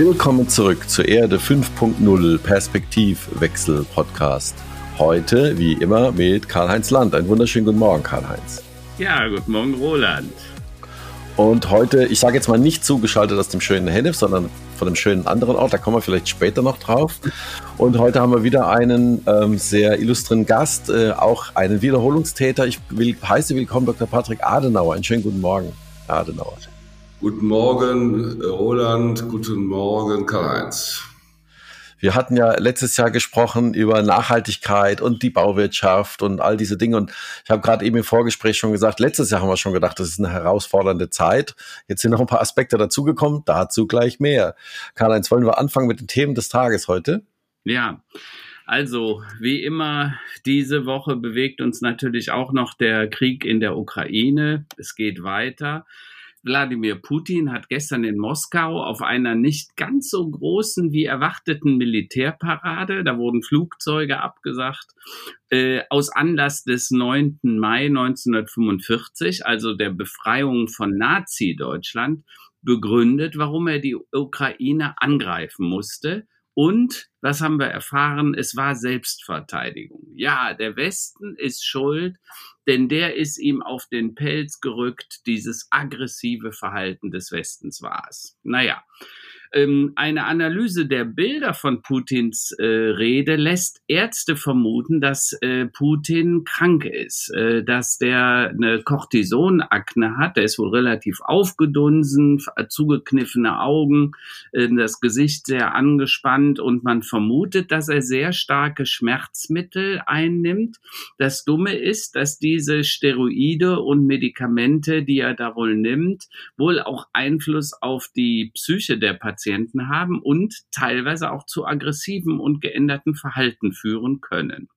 Willkommen zurück zur Erde 5.0 Perspektivwechsel Podcast. Heute, wie immer, mit Karl-Heinz Land. Einen wunderschönen guten Morgen, Karl-Heinz. Ja, guten Morgen, Roland. Und heute, ich sage jetzt mal nicht zugeschaltet aus dem schönen Hennef, sondern von einem schönen anderen Ort. Da kommen wir vielleicht später noch drauf. Und heute haben wir wieder einen ähm, sehr illustren Gast, äh, auch einen Wiederholungstäter. Ich will, heiße willkommen Dr. Patrick Adenauer. Einen schönen guten Morgen, Herr Adenauer. Guten Morgen, Roland. Guten Morgen, Karl-Heinz. Wir hatten ja letztes Jahr gesprochen über Nachhaltigkeit und die Bauwirtschaft und all diese Dinge. Und ich habe gerade eben im Vorgespräch schon gesagt, letztes Jahr haben wir schon gedacht, das ist eine herausfordernde Zeit. Jetzt sind noch ein paar Aspekte dazugekommen, dazu gleich mehr. Karl-Heinz, wollen wir anfangen mit den Themen des Tages heute? Ja. Also, wie immer, diese Woche bewegt uns natürlich auch noch der Krieg in der Ukraine. Es geht weiter. Wladimir Putin hat gestern in Moskau auf einer nicht ganz so großen wie erwarteten Militärparade, da wurden Flugzeuge abgesagt, äh, aus Anlass des 9. Mai 1945, also der Befreiung von Nazi-Deutschland, begründet, warum er die Ukraine angreifen musste. Und was haben wir erfahren? Es war Selbstverteidigung. Ja, der Westen ist schuld, denn der ist ihm auf den Pelz gerückt. Dieses aggressive Verhalten des Westens war es. Naja, ähm, eine Analyse der Bilder von Putins äh, Rede lässt Ärzte vermuten, dass äh, Putin krank ist, äh, dass der eine Cortisonakne hat. Der ist wohl relativ aufgedunsen, zugekniffene Augen, äh, das Gesicht sehr angespannt und man vermutet, dass er sehr starke Schmerzmittel einnimmt. Das Dumme ist, dass diese Steroide und Medikamente, die er da wohl nimmt, wohl auch Einfluss auf die Psyche der Patienten Patienten haben und teilweise auch zu aggressiven und geänderten Verhalten führen können.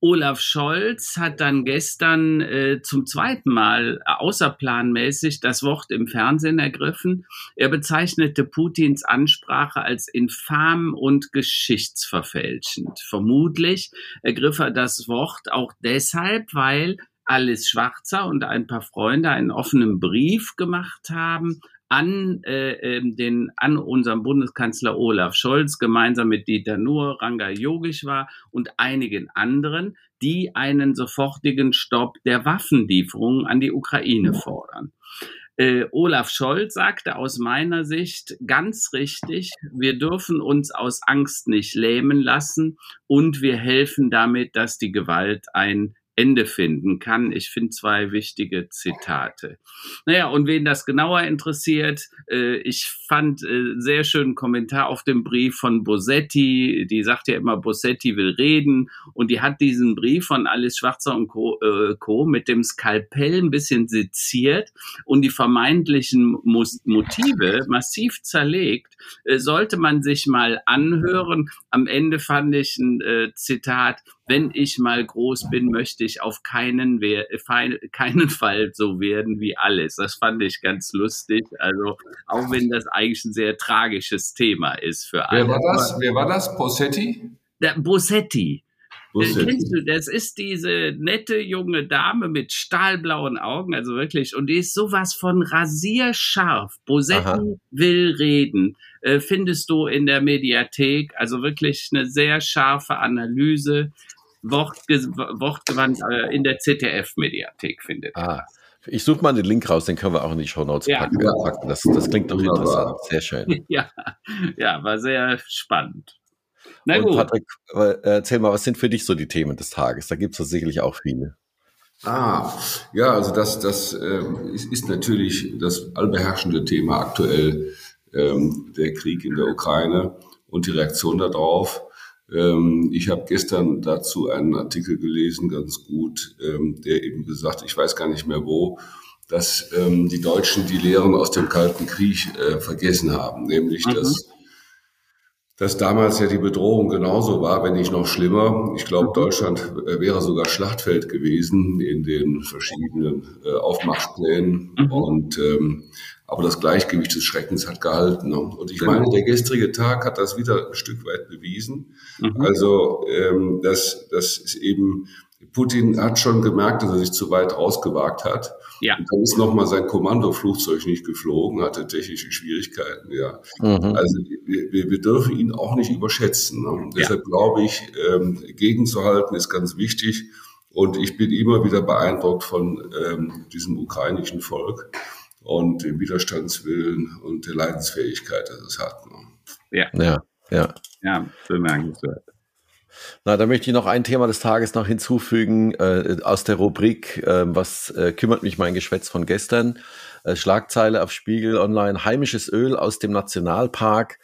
Olaf Scholz hat dann gestern äh, zum zweiten Mal außerplanmäßig das Wort im Fernsehen ergriffen. Er bezeichnete Putins Ansprache als infam und geschichtsverfälschend. Vermutlich ergriff er das Wort auch deshalb, weil Alice Schwarzer und ein paar Freunde einen offenen Brief gemacht haben an äh, ähm, den an unserem Bundeskanzler Olaf Scholz gemeinsam mit Dieter Nuhr, Ranga Yogeshwar und einigen anderen, die einen sofortigen Stopp der Waffenlieferungen an die Ukraine fordern. Äh, Olaf Scholz sagte aus meiner Sicht ganz richtig, wir dürfen uns aus Angst nicht lähmen lassen und wir helfen damit, dass die Gewalt ein Ende finden kann. Ich finde zwei wichtige Zitate. Naja, und wen das genauer interessiert, äh, ich fand äh, sehr schönen Kommentar auf dem Brief von Bosetti. Die sagt ja immer, Bosetti will reden. Und die hat diesen Brief von Alice Schwarzer und Co. Äh, Co. mit dem Skalpell ein bisschen seziert und die vermeintlichen Mus Motive massiv zerlegt. Äh, sollte man sich mal anhören. Am Ende fand ich ein äh, Zitat, wenn ich mal groß bin, möchte ich auf keinen, keinen Fall so werden wie alles. Das fand ich ganz lustig. Also, auch wenn das eigentlich ein sehr tragisches Thema ist für alle. Wer war das? Wer war das? Possetti? Der Bossetti. Bossetti. Kennst du, das ist diese nette junge Dame mit stahlblauen Augen, also wirklich, und die ist sowas von rasierscharf. Bosetti Aha. will reden. Äh, findest du in der Mediathek, also wirklich eine sehr scharfe Analyse wortge wortgewandt äh, in der ZDF-Mediathek findet. Ah. Ich suche mal den Link raus, den können wir auch in die Show Notes ja. packen. Das, das klingt doch interessant. Sehr schön. Ja, ja war sehr spannend. Na Und gut. Patrick, erzähl mal, was sind für dich so die Themen des Tages? Da gibt es sicherlich auch viele. Ah, ja, also das, das äh, ist, ist, natürlich das allbeherrschende Thema aktuell, ähm, der Krieg in der Ukraine und die Reaktion darauf. Ähm, ich habe gestern dazu einen Artikel gelesen, ganz gut, ähm, der eben gesagt, ich weiß gar nicht mehr wo, dass ähm, die Deutschen die Lehren aus dem Kalten Krieg äh, vergessen haben, nämlich mhm. dass dass damals ja die Bedrohung genauso war, wenn nicht noch schlimmer. Ich glaube, mhm. Deutschland äh, wäre sogar Schlachtfeld gewesen in den verschiedenen äh, Aufmarschplänen. Mhm. Und ähm, aber das Gleichgewicht des Schreckens hat gehalten. Ne? Und ich genau. meine, der gestrige Tag hat das wieder ein Stück weit bewiesen. Mhm. Also ähm, das, das ist eben, Putin hat schon gemerkt, dass er sich zu weit rausgewagt hat. Ja. Und dann ist nochmal sein Kommandoflugzeug nicht geflogen, hatte technische Schwierigkeiten, ja. Mhm. Also wir, wir, dürfen ihn auch nicht überschätzen. Ne? Ja. Deshalb glaube ich, ähm, gegenzuhalten ist ganz wichtig. Und ich bin immer wieder beeindruckt von ähm, diesem ukrainischen Volk und dem Widerstandswillen und der Leidensfähigkeit, das es hat. Ne? Ja. ja, ja. Ja, bemerkenswert. Na, da möchte ich noch ein Thema des Tages noch hinzufügen äh, aus der Rubrik, äh, was äh, kümmert mich mein Geschwätz von gestern. Äh, Schlagzeile auf Spiegel Online, heimisches Öl aus dem Nationalpark.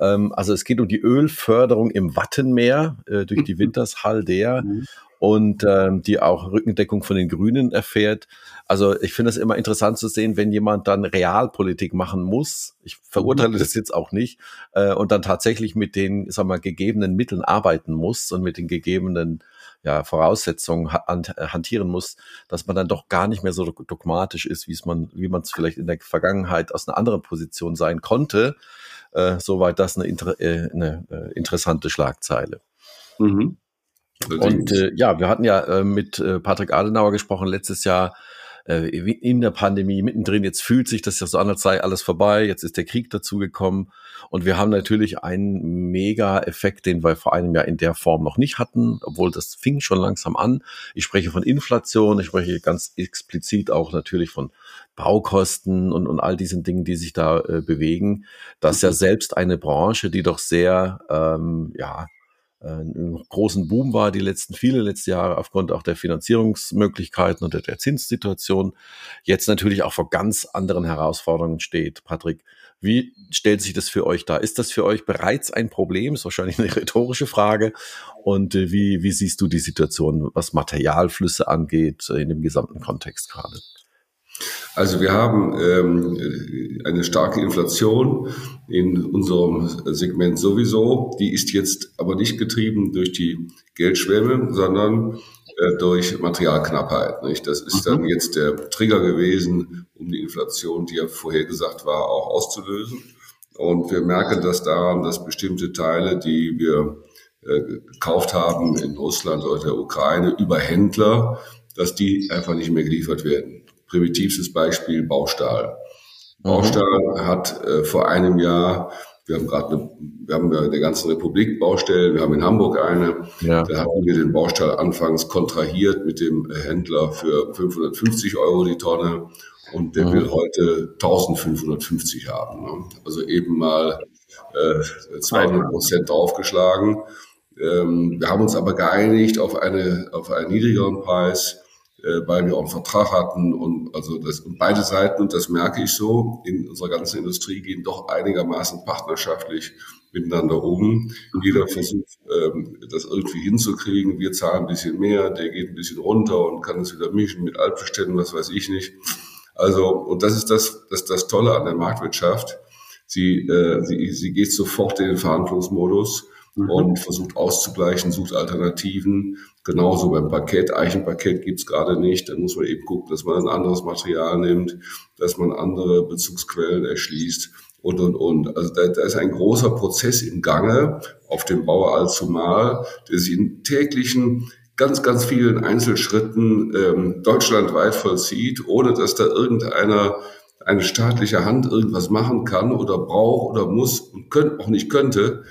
Ähm, also es geht um die Ölförderung im Wattenmeer äh, durch die Wintershall Mhm und ähm, die auch Rückendeckung von den Grünen erfährt. Also ich finde es immer interessant zu sehen, wenn jemand dann Realpolitik machen muss. Ich verurteile das jetzt auch nicht äh, und dann tatsächlich mit den, sag mal, gegebenen Mitteln arbeiten muss und mit den gegebenen ja, Voraussetzungen hantieren muss, dass man dann doch gar nicht mehr so dogmatisch ist, wie es man, wie man es vielleicht in der Vergangenheit aus einer anderen Position sein konnte. Äh, soweit das eine, äh, eine äh, interessante Schlagzeile. Mhm. Und äh, ja, wir hatten ja äh, mit äh, Patrick Adenauer gesprochen letztes Jahr äh, in der Pandemie mittendrin. Jetzt fühlt sich das ja so an, als sei alles vorbei. Jetzt ist der Krieg dazugekommen. Und wir haben natürlich einen Mega-Effekt, den wir vor einem Jahr in der Form noch nicht hatten, obwohl das fing schon langsam an. Ich spreche von Inflation, ich spreche ganz explizit auch natürlich von Baukosten und, und all diesen Dingen, die sich da äh, bewegen. Das ist ja selbst eine Branche, die doch sehr, ähm, ja, einen großen Boom war die letzten viele letzte Jahre aufgrund auch der Finanzierungsmöglichkeiten und der, der Zinssituation jetzt natürlich auch vor ganz anderen Herausforderungen steht. Patrick, wie stellt sich das für euch dar? Ist das für euch bereits ein Problem? Ist wahrscheinlich eine rhetorische Frage. Und äh, wie, wie siehst du die Situation, was Materialflüsse angeht, äh, in dem gesamten Kontext gerade? Also wir haben ähm, eine starke Inflation in unserem Segment sowieso. Die ist jetzt aber nicht getrieben durch die Geldschwemme, sondern äh, durch Materialknappheit. Nicht? Das ist dann mhm. jetzt der Trigger gewesen, um die Inflation, die ja vorher gesagt war, auch auszulösen. Und wir merken das daran, dass bestimmte Teile, die wir äh, gekauft haben in Russland oder der Ukraine über Händler, dass die einfach nicht mehr geliefert werden primitivstes Beispiel Baustahl. Mhm. Baustahl hat äh, vor einem Jahr, wir haben gerade eine, wir haben in der ganzen Republik Baustellen, wir haben in Hamburg eine, ja. da hatten wir den Baustahl anfangs kontrahiert mit dem Händler für 550 Euro die Tonne und der mhm. will heute 1550 haben. Ne? Also eben mal äh, 200 Prozent draufgeschlagen. Ähm, wir haben uns aber geeinigt auf, eine, auf einen niedrigeren Preis äh, weil wir auch einen Vertrag hatten und also das und beide Seiten und das merke ich so in unserer ganzen Industrie gehen doch einigermaßen partnerschaftlich miteinander um. Jeder versucht ähm, das irgendwie hinzukriegen. Wir zahlen ein bisschen mehr, der geht ein bisschen runter und kann es wieder mischen mit Altbeständen, was weiß ich nicht. Also und das ist das das das Tolle an der Marktwirtschaft. Sie äh, sie sie geht sofort in den Verhandlungsmodus mhm. und versucht auszugleichen, sucht Alternativen. Genauso beim Parkett. Eichenparkett gibt's gerade nicht. Dann muss man eben gucken, dass man ein anderes Material nimmt, dass man andere Bezugsquellen erschließt und, und, und. Also da, da ist ein großer Prozess im Gange auf dem Bauer allzumal, der sich in täglichen ganz, ganz vielen Einzelschritten ähm, deutschlandweit vollzieht, ohne dass da irgendeiner eine staatliche Hand irgendwas machen kann oder braucht oder muss und könnt, auch nicht könnte.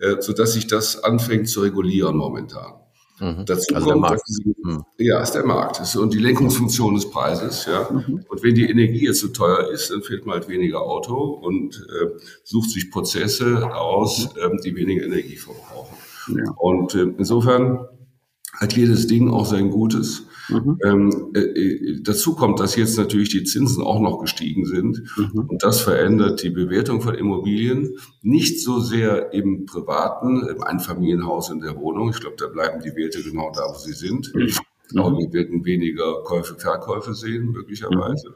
Äh, so dass sich das anfängt zu regulieren momentan. Mhm. Dazu also kommt, dass die, mhm. ja, ist der Markt und die Lenkungsfunktion des Preises. Ja. Mhm. Und wenn die Energie jetzt zu so teuer ist, dann fehlt man halt weniger Auto und äh, sucht sich Prozesse aus, äh, die weniger Energie verbrauchen. Ja. Und äh, insofern hat jedes Ding auch sein Gutes. Mhm. Ähm, äh, äh, dazu kommt, dass jetzt natürlich die Zinsen auch noch gestiegen sind. Mhm. Und das verändert die Bewertung von Immobilien. Nicht so sehr im privaten, im Einfamilienhaus in der Wohnung. Ich glaube, da bleiben die Werte genau da, wo sie sind. Mhm. Ich glaube, wir werden weniger Käufe, Verkäufe sehen, möglicherweise.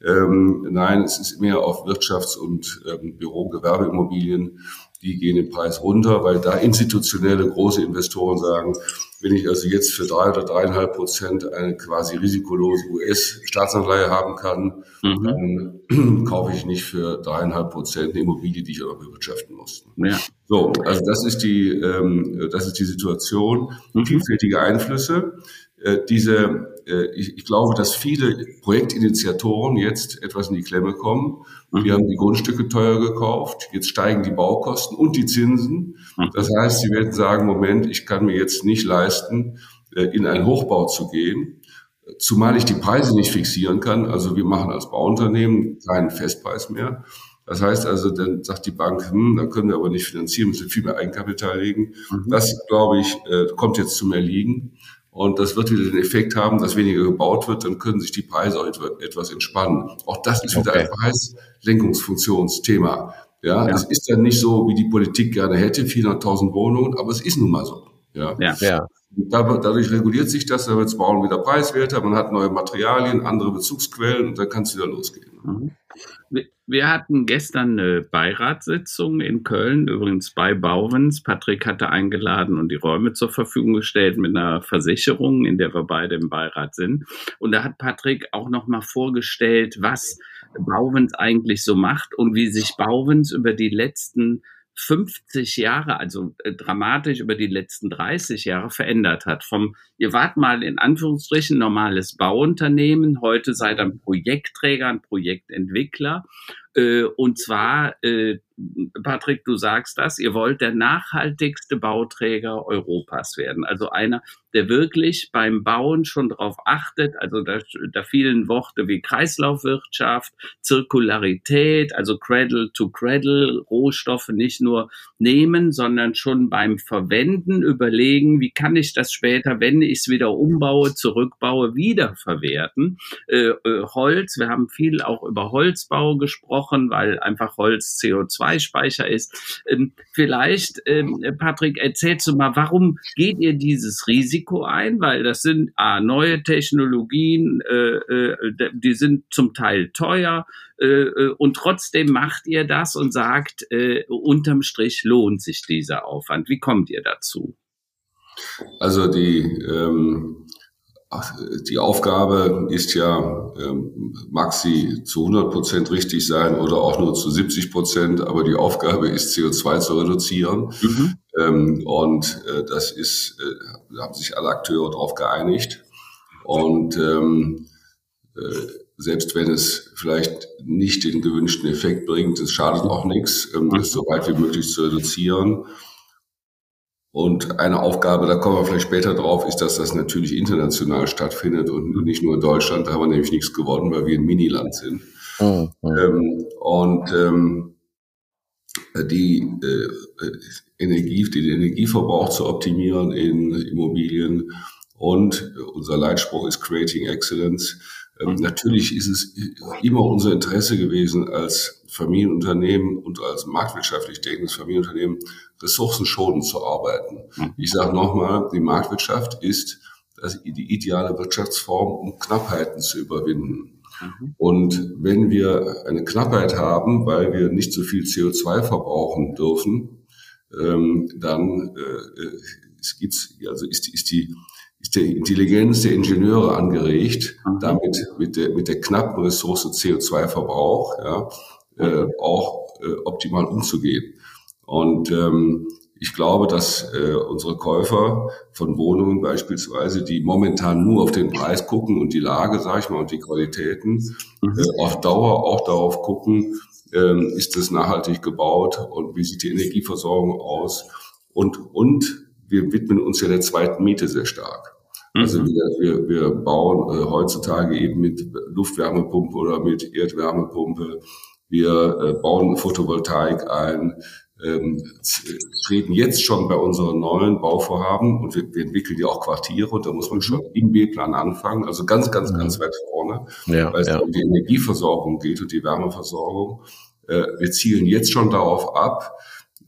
Mhm. Ähm, nein, es ist mehr auf Wirtschafts- und ähm, Büro-, Gewerbeimmobilien die gehen den Preis runter, weil da institutionelle große Investoren sagen, wenn ich also jetzt für drei oder dreieinhalb Prozent eine quasi risikolose US-Staatsanleihe haben kann, mhm. dann kaufe ich nicht für dreieinhalb Prozent eine Immobilie, die ich aber bewirtschaften muss. Ja. So, also das ist die, ähm, das ist die Situation. Mhm. Vielfältige Einflüsse. Äh, diese äh, ich, ich, glaube, dass viele Projektinitiatoren jetzt etwas in die Klemme kommen. Die mhm. haben die Grundstücke teuer gekauft, jetzt steigen die Baukosten und die Zinsen. Mhm. Das heißt, sie werden sagen, Moment, ich kann mir jetzt nicht leisten, äh, in einen Hochbau zu gehen. Zumal ich die Preise nicht fixieren kann. Also wir machen als Bauunternehmen keinen Festpreis mehr. Das heißt also, dann sagt die Bank, hm, dann können wir aber nicht finanzieren, müssen viel mehr Eigenkapital legen. Mhm. Das, glaube ich, äh, kommt jetzt zum Erliegen. Und das wird wieder den Effekt haben, dass weniger gebaut wird, dann können sich die Preise auch etwas entspannen. Auch das ist wieder okay. ein Preislenkungsfunktionsthema. Ja, ja, es ist dann nicht so, wie die Politik gerne hätte, 400.000 Wohnungen, aber es ist nun mal so. Ja. ja. ja. Dadurch reguliert sich das, dann wird das Bauen wieder preiswerter, man hat neue Materialien, andere Bezugsquellen und dann kann es wieder losgehen. Mhm. Wir hatten gestern eine Beiratssitzung in Köln, übrigens bei Bauwens. Patrick hatte eingeladen und die Räume zur Verfügung gestellt mit einer Versicherung, in der wir beide im Beirat sind. Und da hat Patrick auch nochmal vorgestellt, was Bauwens eigentlich so macht und wie sich Bauwens über die letzten 50 Jahre, also äh, dramatisch über die letzten 30 Jahre verändert hat. Vom, ihr wart mal in Anführungsstrichen normales Bauunternehmen, heute seid ihr ein Projektträger, ein Projektentwickler. Äh, und zwar äh, Patrick, du sagst das, ihr wollt der nachhaltigste Bauträger Europas werden. Also einer, der wirklich beim Bauen schon darauf achtet, also da, da vielen Worte wie Kreislaufwirtschaft, Zirkularität, also Cradle to Cradle, Rohstoffe nicht nur nehmen, sondern schon beim Verwenden überlegen, wie kann ich das später, wenn ich es wieder umbaue, zurückbaue, wiederverwerten. Äh, äh, Holz, wir haben viel auch über Holzbau gesprochen, weil einfach Holz CO2 CO2-Speicher ist. Ähm, vielleicht, ähm, Patrick, erzählst du mal, warum geht ihr dieses Risiko ein? Weil das sind ah, neue Technologien, äh, äh, die sind zum Teil teuer äh, äh, und trotzdem macht ihr das und sagt, äh, unterm Strich lohnt sich dieser Aufwand. Wie kommt ihr dazu? Also die ähm, die Aufgabe ist ja, ähm, mag sie zu 100 Prozent richtig sein oder auch nur zu 70 Prozent, aber die Aufgabe ist, CO2 zu reduzieren. Mhm. Ähm, und äh, das ist, äh, da haben sich alle Akteure darauf geeinigt. Und ähm, äh, selbst wenn es vielleicht nicht den gewünschten Effekt bringt, es schadet auch nichts, ähm, es so weit wie möglich zu reduzieren. Und eine Aufgabe, da kommen wir vielleicht später drauf, ist, dass das natürlich international stattfindet und nicht nur in Deutschland. Da haben wir nämlich nichts gewonnen, weil wir ein Miniland sind. Mhm. Ähm, und ähm, die äh, Energie, den Energieverbrauch zu optimieren in Immobilien. Und unser Leitspruch ist Creating Excellence. Ähm, natürlich ist es immer unser Interesse gewesen, als Familienunternehmen und als marktwirtschaftlich denkendes Familienunternehmen ressourcenschonend zu arbeiten. Mhm. Ich sage nochmal, die Marktwirtschaft ist die ideale Wirtschaftsform, um Knappheiten zu überwinden. Mhm. Und wenn wir eine Knappheit haben, weil wir nicht so viel CO2 verbrauchen dürfen, ähm, dann äh, es gibt's, also ist, ist die ist die Intelligenz der Ingenieure angeregt, damit mit der, mit der knappen Ressource CO2-Verbrauch ja, äh, auch äh, optimal umzugehen. Und ähm, ich glaube, dass äh, unsere Käufer von Wohnungen beispielsweise, die momentan nur auf den Preis gucken und die Lage, sage ich mal, und die Qualitäten, mhm. äh, auf Dauer auch darauf gucken, äh, ist es nachhaltig gebaut und wie sieht die Energieversorgung aus und und wir widmen uns ja der zweiten Miete sehr stark. Also mhm. wir, wir, wir bauen äh, heutzutage eben mit Luftwärmepumpe oder mit Erdwärmepumpe. Wir äh, bauen Photovoltaik ein, ähm, treten jetzt schon bei unseren neuen Bauvorhaben und wir, wir entwickeln ja auch Quartiere und da muss man schon im B-Plan anfangen, also ganz, ganz, mhm. ganz weit vorne, ja, weil es ja. um die Energieversorgung geht und die Wärmeversorgung. Äh, wir zielen jetzt schon darauf ab,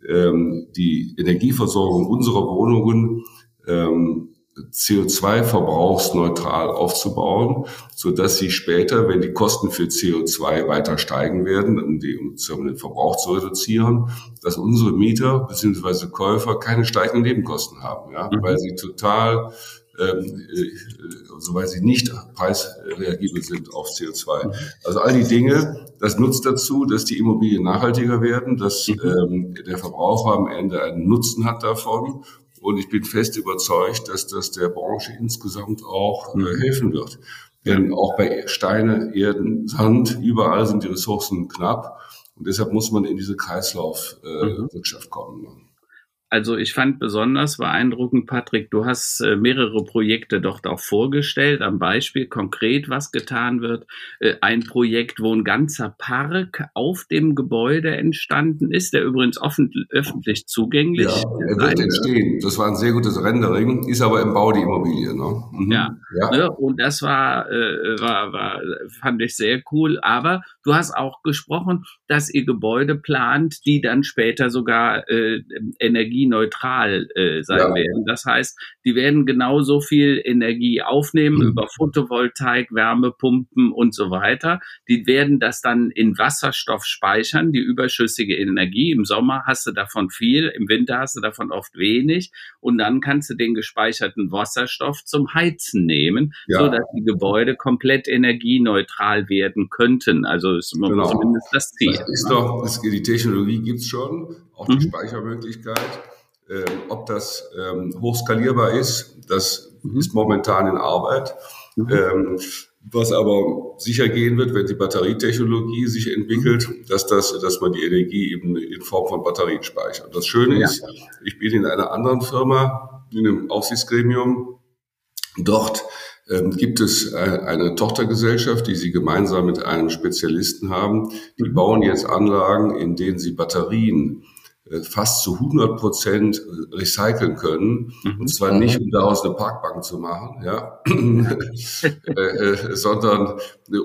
ähm, die Energieversorgung unserer Wohnungen ähm, CO2-verbrauchsneutral aufzubauen, so dass sie später, wenn die Kosten für CO2 weiter steigen werden, um, die, um den Verbrauch zu reduzieren, dass unsere Mieter bzw. Käufer keine steigenden Nebenkosten haben, ja, mhm. weil sie total ähm, äh, also weil sie nicht preisreagibel sind auf CO2. Mhm. Also all die Dinge, das nutzt dazu, dass die Immobilien nachhaltiger werden, dass mhm. ähm, der Verbraucher am Ende einen Nutzen hat davon Und ich bin fest überzeugt, dass das der Branche insgesamt auch äh, helfen wird. Denn auch bei Steine, Erden, Sand, überall sind die Ressourcen knapp. Und deshalb muss man in diese Kreislaufwirtschaft äh, kommen. Also ich fand besonders beeindruckend, Patrick, du hast äh, mehrere Projekte dort auch vorgestellt, am Beispiel konkret, was getan wird. Äh, ein Projekt, wo ein ganzer Park auf dem Gebäude entstanden ist, der übrigens offen, öffentlich zugänglich ist. Ja, er wird entstehen. Das war ein sehr gutes Rendering, ist aber im Bau die Immobilie. Ne? Mhm. Ja. ja. Ne? Und das war, äh, war, war, fand ich sehr cool. Aber du hast auch gesprochen, dass ihr Gebäude plant, die dann später sogar äh, Energie energieneutral äh, sein ja. werden. Das heißt, die werden genauso viel Energie aufnehmen mhm. über Photovoltaik, Wärmepumpen und so weiter. Die werden das dann in Wasserstoff speichern, die überschüssige Energie. Im Sommer hast du davon viel, im Winter hast du davon oft wenig. Und dann kannst du den gespeicherten Wasserstoff zum Heizen nehmen, ja. so dass die Gebäude komplett energieneutral werden könnten. Also ist genau. zumindest das Ziel. Das ist doch, das, die Technologie gibt's schon, auch die mhm. Speichermöglichkeit. Ähm, ob das ähm, hochskalierbar ist, das mhm. ist momentan in Arbeit. Mhm. Ähm, was aber sicher gehen wird, wenn die Batterietechnologie sich entwickelt, mhm. dass das, dass man die Energie eben in Form von Batterien speichert. Das Schöne ja. ist, ich bin in einer anderen Firma, in einem Aufsichtsgremium. Dort ähm, gibt es eine Tochtergesellschaft, die sie gemeinsam mit einem Spezialisten haben. Die mhm. bauen jetzt Anlagen, in denen sie Batterien äh, fast zu 100 Prozent äh, recyceln können. Mhm. Und zwar nicht, um daraus eine Parkbank zu machen, ja, äh, sondern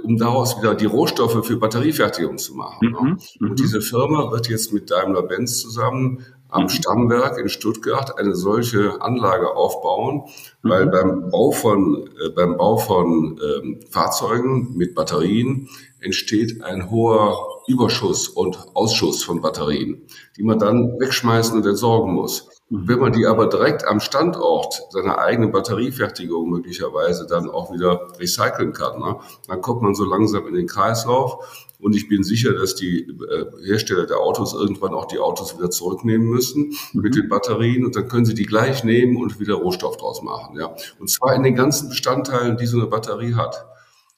um daraus wieder die Rohstoffe für Batteriefertigung zu machen. Mhm. Und mhm. diese Firma wird jetzt mit Daimler-Benz zusammen am mhm. Stammwerk in Stuttgart eine solche Anlage aufbauen, weil mhm. beim Bau von, äh, beim Bau von ähm, Fahrzeugen mit Batterien entsteht ein hoher Überschuss und Ausschuss von Batterien, die man dann wegschmeißen und entsorgen muss. Wenn man die aber direkt am Standort seiner eigenen Batteriefertigung möglicherweise dann auch wieder recyceln kann, ne, dann kommt man so langsam in den Kreislauf. Und ich bin sicher, dass die äh, Hersteller der Autos irgendwann auch die Autos wieder zurücknehmen müssen mhm. mit den Batterien und dann können sie die gleich nehmen und wieder Rohstoff draus machen. Ja. Und zwar in den ganzen Bestandteilen, die so eine Batterie hat.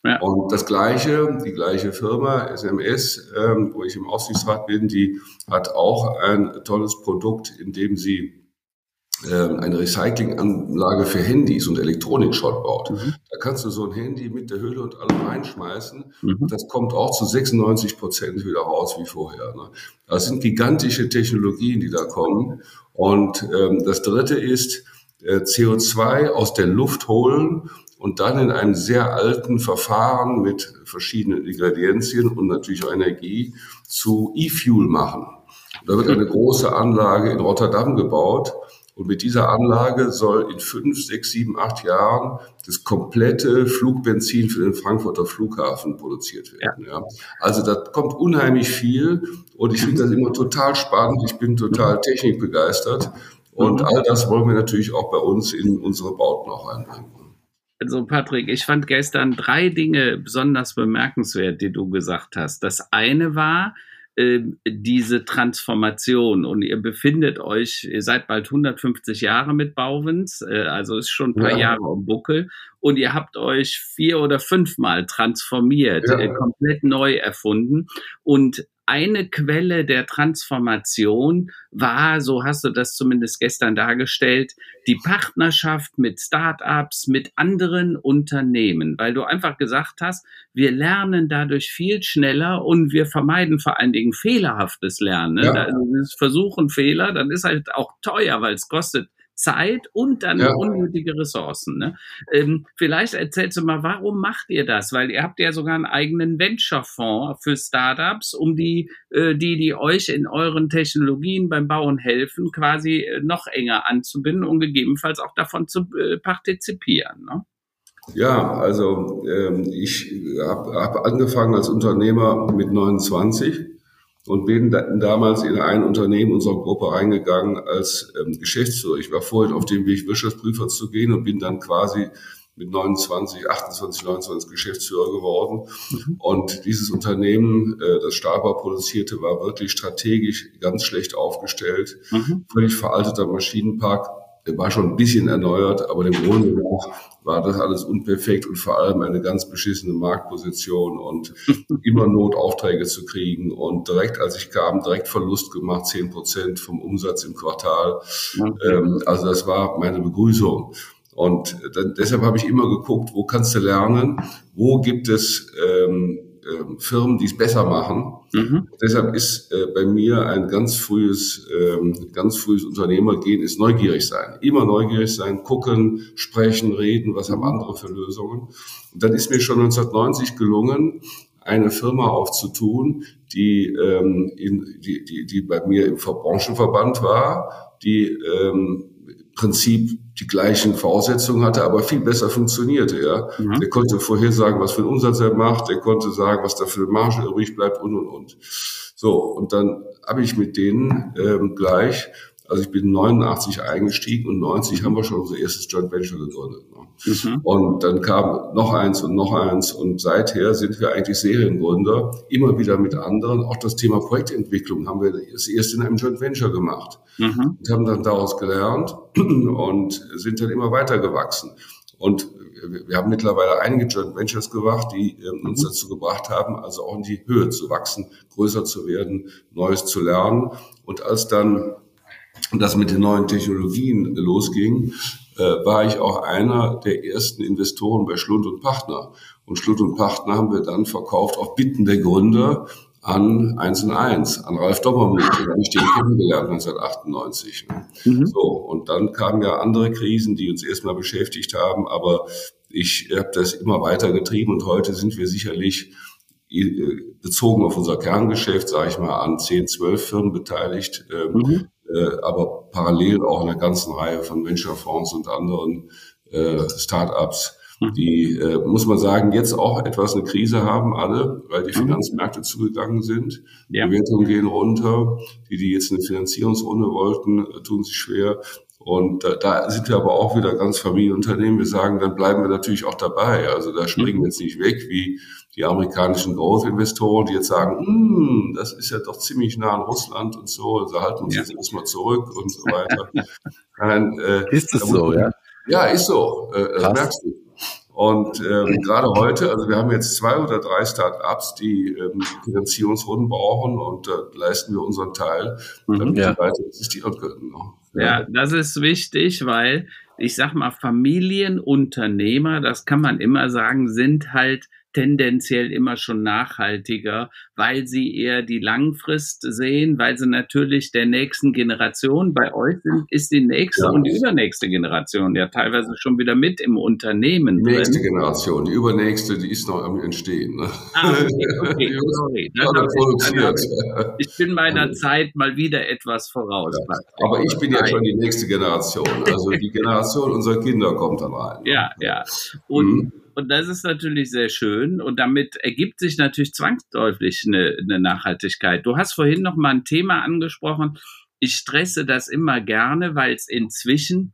Ja. Und das gleiche, die gleiche Firma, SMS, ähm, wo ich im Aufsichtsrat bin, die hat auch ein tolles Produkt, in dem sie ähm, eine Recyclinganlage für Handys und Elektronikschrott baut. Mhm. Da kannst du so ein Handy mit der Hülle und allem reinschmeißen. Mhm. Das kommt auch zu 96 Prozent wieder raus wie vorher. Ne? Das sind gigantische Technologien, die da kommen. Und ähm, das Dritte ist, äh, CO2 aus der Luft holen und dann in einem sehr alten Verfahren mit verschiedenen Ingredienzien und natürlich auch Energie zu E-Fuel machen. Da wird eine große Anlage in Rotterdam gebaut. Und mit dieser Anlage soll in fünf, sechs, sieben, acht Jahren das komplette Flugbenzin für den Frankfurter Flughafen produziert werden. Ja. Also da kommt unheimlich viel und ich finde das immer total spannend. Ich bin total technikbegeistert und mhm. all das wollen wir natürlich auch bei uns in unsere Bauten auch einbringen. Also Patrick, ich fand gestern drei Dinge besonders bemerkenswert, die du gesagt hast. Das eine war, äh, diese Transformation und ihr befindet euch, ihr seid bald 150 Jahre mit Bauwens, äh, also ist schon ein paar ja. Jahre am Buckel und ihr habt euch vier oder fünfmal transformiert, ja. äh, komplett neu erfunden und eine Quelle der Transformation war, so hast du das zumindest gestern dargestellt, die Partnerschaft mit Startups, mit anderen Unternehmen, weil du einfach gesagt hast, wir lernen dadurch viel schneller und wir vermeiden vor allen Dingen fehlerhaftes Lernen. Ja. Also Versuchen Fehler, dann ist halt auch teuer, weil es kostet Zeit und dann ja. unnötige Ressourcen. Ne? Ähm, vielleicht erzählst du mal, warum macht ihr das? Weil ihr habt ja sogar einen eigenen Venture-Fonds für Startups, um die, äh, die, die euch in euren Technologien beim Bauen helfen, quasi äh, noch enger anzubinden und gegebenenfalls auch davon zu äh, partizipieren. Ne? Ja, also ähm, ich habe hab angefangen als Unternehmer mit 29 und bin da, damals in ein Unternehmen unserer Gruppe reingegangen als ähm, Geschäftsführer. Ich war vorhin auf dem Weg, Wirtschaftsprüfer zu gehen und bin dann quasi mit 29, 28, 29 Geschäftsführer geworden. Mhm. Und dieses Unternehmen, äh, das Stahlbau produzierte, war wirklich strategisch ganz schlecht aufgestellt. Mhm. Völlig veralteter Maschinenpark, war schon ein bisschen erneuert, aber im Grunde nach war das alles unperfekt und vor allem eine ganz beschissene Marktposition und immer Notaufträge zu kriegen. Und direkt, als ich kam, direkt Verlust gemacht, zehn Prozent vom Umsatz im Quartal. Ähm, also das war meine Begrüßung. Und dann, deshalb habe ich immer geguckt, wo kannst du lernen, wo gibt es ähm, äh, Firmen, die es besser machen. Mhm. Deshalb ist äh, bei mir ein ganz frühes, ähm, ganz frühes Unternehmergehen ist neugierig sein. Immer neugierig sein, gucken, sprechen, reden, was haben andere für Lösungen. Und dann ist mir schon 1990 gelungen, eine Firma aufzutun, die, ähm, in, die, die, die bei mir im Branchenverband war, die ähm, Prinzip die gleichen Voraussetzungen hatte, aber viel besser funktionierte. Ja, mhm. der konnte vorhersagen, was für einen Umsatz er macht, der konnte sagen, was da für eine Marge übrig bleibt und und und. So und dann habe ich mit denen ähm, gleich also ich bin 89 eingestiegen und 90 haben wir schon unser erstes Joint Venture gegründet. Ne? Mhm. Und dann kam noch eins und noch eins und seither sind wir eigentlich Seriengründer, immer wieder mit anderen. Auch das Thema Projektentwicklung haben wir das erste in einem Joint Venture gemacht mhm. und haben dann daraus gelernt und sind dann immer weiter gewachsen. Und wir haben mittlerweile einige Joint Ventures gemacht, die äh, uns mhm. dazu gebracht haben, also auch in die Höhe zu wachsen, größer zu werden, Neues zu lernen. Und als dann das mit den neuen Technologien losging, äh, war ich auch einer der ersten Investoren bei Schlund und Partner. Und Schlund und Partner haben wir dann verkauft auf Bitten der Gründer an 1 und 1, an Ralf Dommermuth, den habe ich den kennengelernt 1998. Mhm. So, und dann kamen ja andere Krisen, die uns erstmal beschäftigt haben, aber ich habe das immer weiter getrieben und heute sind wir sicherlich äh, bezogen auf unser Kerngeschäft, sage ich mal, an 10, 12 Firmen beteiligt. Ähm, mhm äh, aber parallel auch in einer ganzen Reihe von Venture-Fonds und anderen äh, Start-ups, hm. die, äh, muss man sagen, jetzt auch etwas eine Krise haben, alle, weil die hm. Finanzmärkte zugegangen sind. Ja. Die Wertungen gehen runter. Die, die jetzt eine Finanzierungsrunde wollten, äh, tun sich schwer. Und da, da sind wir aber auch wieder ganz Familienunternehmen. Wir sagen, dann bleiben wir natürlich auch dabei. Also da springen wir jetzt nicht weg wie die amerikanischen Growth-Investoren, die jetzt sagen, hm, das ist ja doch ziemlich nah an Russland und so, also halten uns ja. jetzt erstmal zurück und so weiter. Nein, äh, ist es so, ja? Ja, ist so. Äh, das merkst du. Und ähm, gerade heute, also wir haben jetzt zwei oder drei Start-ups, die ähm, Finanzierungsrunden brauchen und da äh, leisten wir unseren Teil, mhm. damit ja. die weiter existieren können. Ja. Ja, das ist wichtig, weil ich sag mal, Familienunternehmer, das kann man immer sagen, sind halt tendenziell immer schon nachhaltiger, weil sie eher die Langfrist sehen, weil sie natürlich der nächsten Generation, bei euch sind, ist die nächste ja. und die übernächste Generation ja teilweise schon wieder mit im Unternehmen. Die nächste drin. Generation, die übernächste, die ist noch am Entstehen. Ne? Ah, okay, okay, sorry. Ich, ich bin meiner Zeit mal wieder etwas voraus. Ja. Aber ich bin ja schon die nächste Generation. Also die Generation unserer Kinder kommt dann rein. Ja, ja. Und mhm. Und das ist natürlich sehr schön. Und damit ergibt sich natürlich zwangsläufig eine, eine Nachhaltigkeit. Du hast vorhin noch mal ein Thema angesprochen. Ich stresse das immer gerne, weil es inzwischen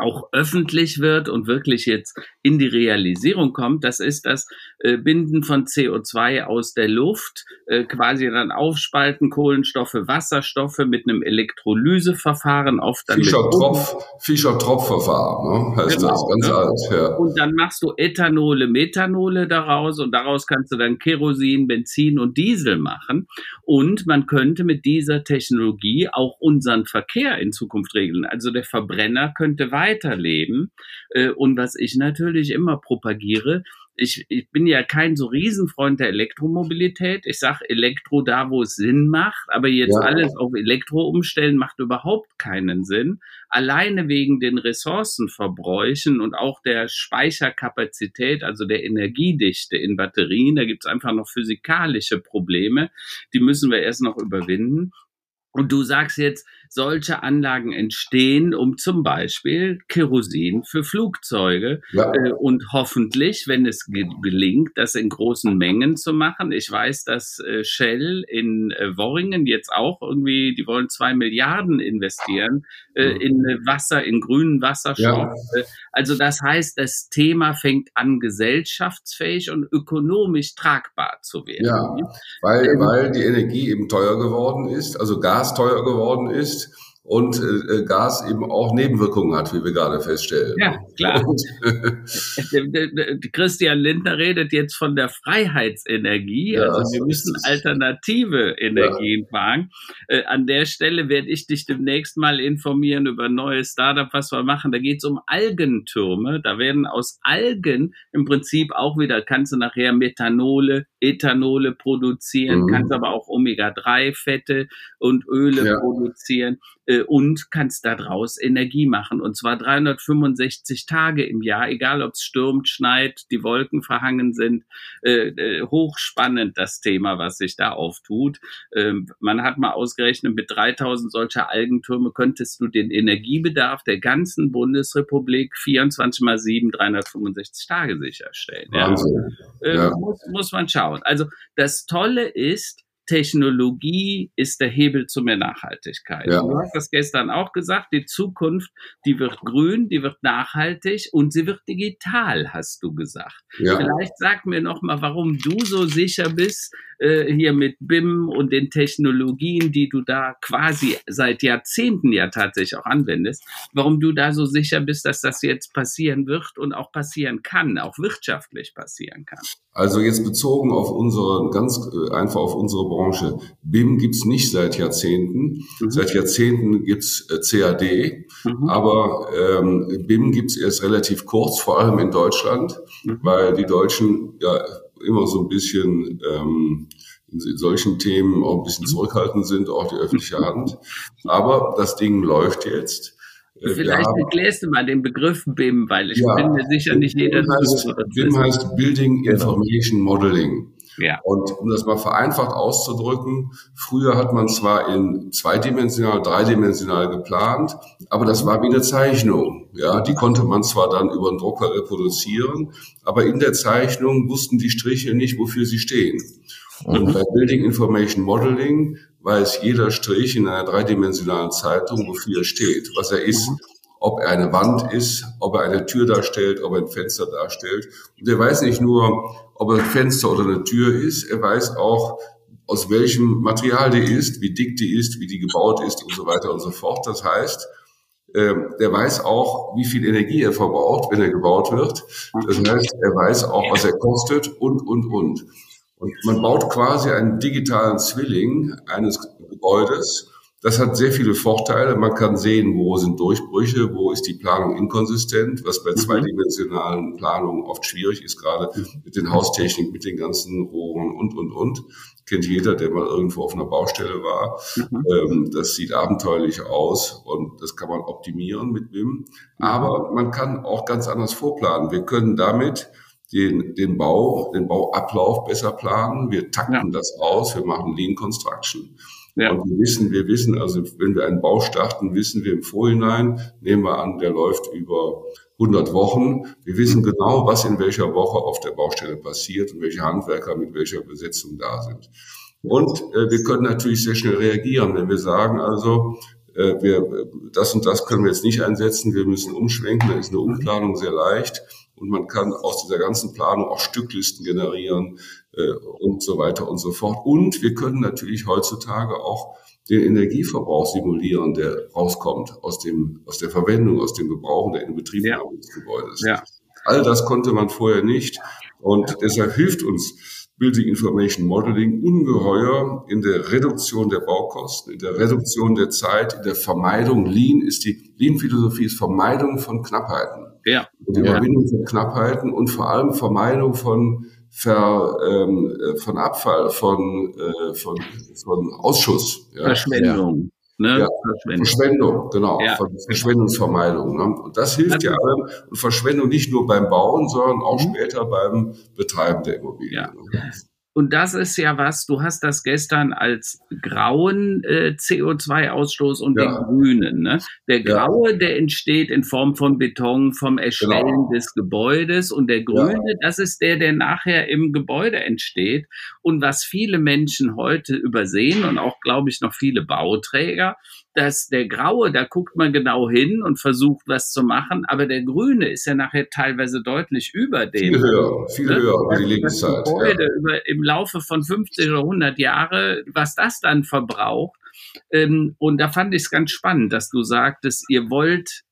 auch öffentlich wird und wirklich jetzt in die Realisierung kommt, das ist das äh, Binden von CO2 aus der Luft, äh, quasi dann aufspalten, Kohlenstoffe, Wasserstoffe mit einem Elektrolyseverfahren, oft dann Fischer-Tropf, Fischer-Tropf-Verfahren, ne? heißt genau, das, ganz ne? alt. Ja. Und dann machst du Ethanole, Methanole daraus und daraus kannst du dann Kerosin, Benzin und Diesel machen. Und man könnte mit dieser Technologie auch unseren Verkehr in Zukunft regeln. Also der Verbrenner könnte weiterleben. Äh, und was ich natürlich immer propagiere, ich, ich bin ja kein so Riesenfreund der Elektromobilität. Ich sage Elektro da, wo es Sinn macht, aber jetzt ja. alles auf Elektro umstellen macht überhaupt keinen Sinn. Alleine wegen den Ressourcenverbräuchen und auch der Speicherkapazität, also der Energiedichte in Batterien, da gibt es einfach noch physikalische Probleme, die müssen wir erst noch überwinden. Und du sagst jetzt, solche Anlagen entstehen, um zum Beispiel Kerosin für Flugzeuge ja. äh, und hoffentlich, wenn es ge gelingt, das in großen Mengen zu machen. Ich weiß, dass äh, Shell in äh, Worringen jetzt auch irgendwie, die wollen zwei Milliarden investieren äh, in Wasser, in grünen Wasserstoff. Ja. Also das heißt, das Thema fängt an, gesellschaftsfähig und ökonomisch tragbar zu werden. Ja, weil, weil die Energie eben teuer geworden ist, also Gas teuer geworden ist und äh, Gas eben auch Nebenwirkungen hat, wie wir gerade feststellen. Ja, klar. Christian Lindner redet jetzt von der Freiheitsenergie. Ja, also wir müssen alternative Energien ja. wagen. Äh, an der Stelle werde ich dich demnächst mal informieren über ein neues Startup, was wir machen. Da geht es um Algentürme. Da werden aus Algen im Prinzip auch wieder, kannst du nachher Methanole, Ethanole produzieren, mhm. kannst aber auch Omega-3-Fette und Öle ja. produzieren äh, und kannst daraus Energie machen. Und zwar 365 Tage im Jahr, egal ob es stürmt, schneit, die Wolken verhangen sind. Äh, äh, hochspannend das Thema, was sich da auftut. Ähm, man hat mal ausgerechnet, mit 3000 solcher Algentürme könntest du den Energiebedarf der ganzen Bundesrepublik 24 mal 7, 365 Tage sicherstellen. Ja. Äh, ja. Muss, muss man schauen. Also das Tolle ist, Technologie ist der Hebel zu mehr Nachhaltigkeit. Ja. Du hast das gestern auch gesagt, die Zukunft, die wird grün, die wird nachhaltig und sie wird digital, hast du gesagt. Ja. Vielleicht sag mir noch mal, warum du so sicher bist, äh, hier mit BIM und den Technologien, die du da quasi seit Jahrzehnten ja tatsächlich auch anwendest, warum du da so sicher bist, dass das jetzt passieren wird und auch passieren kann, auch wirtschaftlich passieren kann. Also jetzt bezogen auf unsere, ganz äh, einfach auf unsere Branche. BIM gibt's nicht seit Jahrzehnten. Mhm. Seit Jahrzehnten gibt's äh, CAD, mhm. aber ähm, BIM gibt's erst relativ kurz, vor allem in Deutschland, mhm. weil die Deutschen ja immer so ein bisschen ähm, in solchen Themen auch ein bisschen mhm. zurückhaltend sind, auch die öffentliche Hand. Aber das Ding läuft jetzt. Äh, Vielleicht ja. erklärst du mal den Begriff BIM, weil ich ja. bin mir sicher nicht jeder. BIM heißt, BIM heißt Building genau. Information Modeling. Ja. Und um das mal vereinfacht auszudrücken, früher hat man zwar in zweidimensional, dreidimensional geplant, aber das war wie eine Zeichnung. Ja, die konnte man zwar dann über den Drucker reproduzieren, aber in der Zeichnung wussten die Striche nicht, wofür sie stehen. Und mhm. bei Building Information Modeling weiß jeder Strich in einer dreidimensionalen Zeitung, wofür er steht, was er ist, mhm. ob er eine Wand ist, ob er eine Tür darstellt, ob er ein Fenster darstellt. Und er weiß nicht nur, ob er ein Fenster oder eine Tür ist, er weiß auch, aus welchem Material die ist, wie dick die ist, wie die gebaut ist und so weiter und so fort. Das heißt, der weiß auch, wie viel Energie er verbraucht, wenn er gebaut wird. Das heißt, er weiß auch, was er kostet und, und, und. Und man baut quasi einen digitalen Zwilling eines Gebäudes. Das hat sehr viele Vorteile. Man kann sehen, wo sind Durchbrüche, wo ist die Planung inkonsistent, was bei mhm. zweidimensionalen Planungen oft schwierig ist, gerade mit den Haustechnik, mit den ganzen Rohren und, und, und. Kennt jeder, der mal irgendwo auf einer Baustelle war. Mhm. Ähm, das sieht abenteuerlich aus und das kann man optimieren mit BIM. Aber man kann auch ganz anders vorplanen. Wir können damit den, den Bau, den Bauablauf besser planen. Wir takten ja. das aus, wir machen Lean Construction. Ja. Und wir wissen, wir wissen, also wenn wir einen Bau starten, wissen wir im Vorhinein, nehmen wir an, der läuft über 100 Wochen. Wir wissen genau, was in welcher Woche auf der Baustelle passiert und welche Handwerker mit welcher Besetzung da sind. Und äh, wir können natürlich sehr schnell reagieren, wenn wir sagen, also äh, wir, das und das können wir jetzt nicht einsetzen, wir müssen umschwenken, dann ist eine Umplanung sehr leicht und man kann aus dieser ganzen Planung auch Stücklisten generieren äh, und so weiter und so fort. Und wir können natürlich heutzutage auch den Energieverbrauch simulieren, der rauskommt aus dem aus der Verwendung, aus dem Gebrauchen der Inbetriebnahme ja. des Gebäudes. Ja. All das konnte man vorher nicht und deshalb hilft uns Building Information Modeling ungeheuer in der Reduktion der Baukosten, in der Reduktion der Zeit, in der Vermeidung. Lean ist die Lean-Philosophie ist Vermeidung von Knappheiten. Ja. Die Überwindung von Knappheiten und vor allem Vermeidung von Ver, ähm, äh, von Abfall, von, äh, von, von Ausschuss. Ja. Verschwendung. Ne? Ja, Verschwendung. Verschwendung, genau. Ja. Verschwendungsvermeidung. Ne? Und das hilft ja allem. Und Verschwendung nicht nur beim Bauen, sondern auch mhm. später beim Betreiben der Immobilien. Ja. Ne? Und das ist ja was, du hast das gestern als grauen äh, CO2-Ausstoß und ja. den grünen. Ne? Der graue, ja. der entsteht in Form von Beton, vom Erstellen genau. des Gebäudes. Und der grüne, ja. das ist der, der nachher im Gebäude entsteht. Und was viele Menschen heute übersehen und auch, glaube ich, noch viele Bauträger, dass der Graue, da guckt man genau hin und versucht, was zu machen, aber der Grüne ist ja nachher teilweise deutlich über dem. Viel höher, viel ne? höher über die Lebenszeit. Gebäude ja. über, im Laufe von 50 oder 100 Jahre, was das dann verbraucht. Ähm, und da fand ich es ganz spannend, dass du sagtest, ihr wollt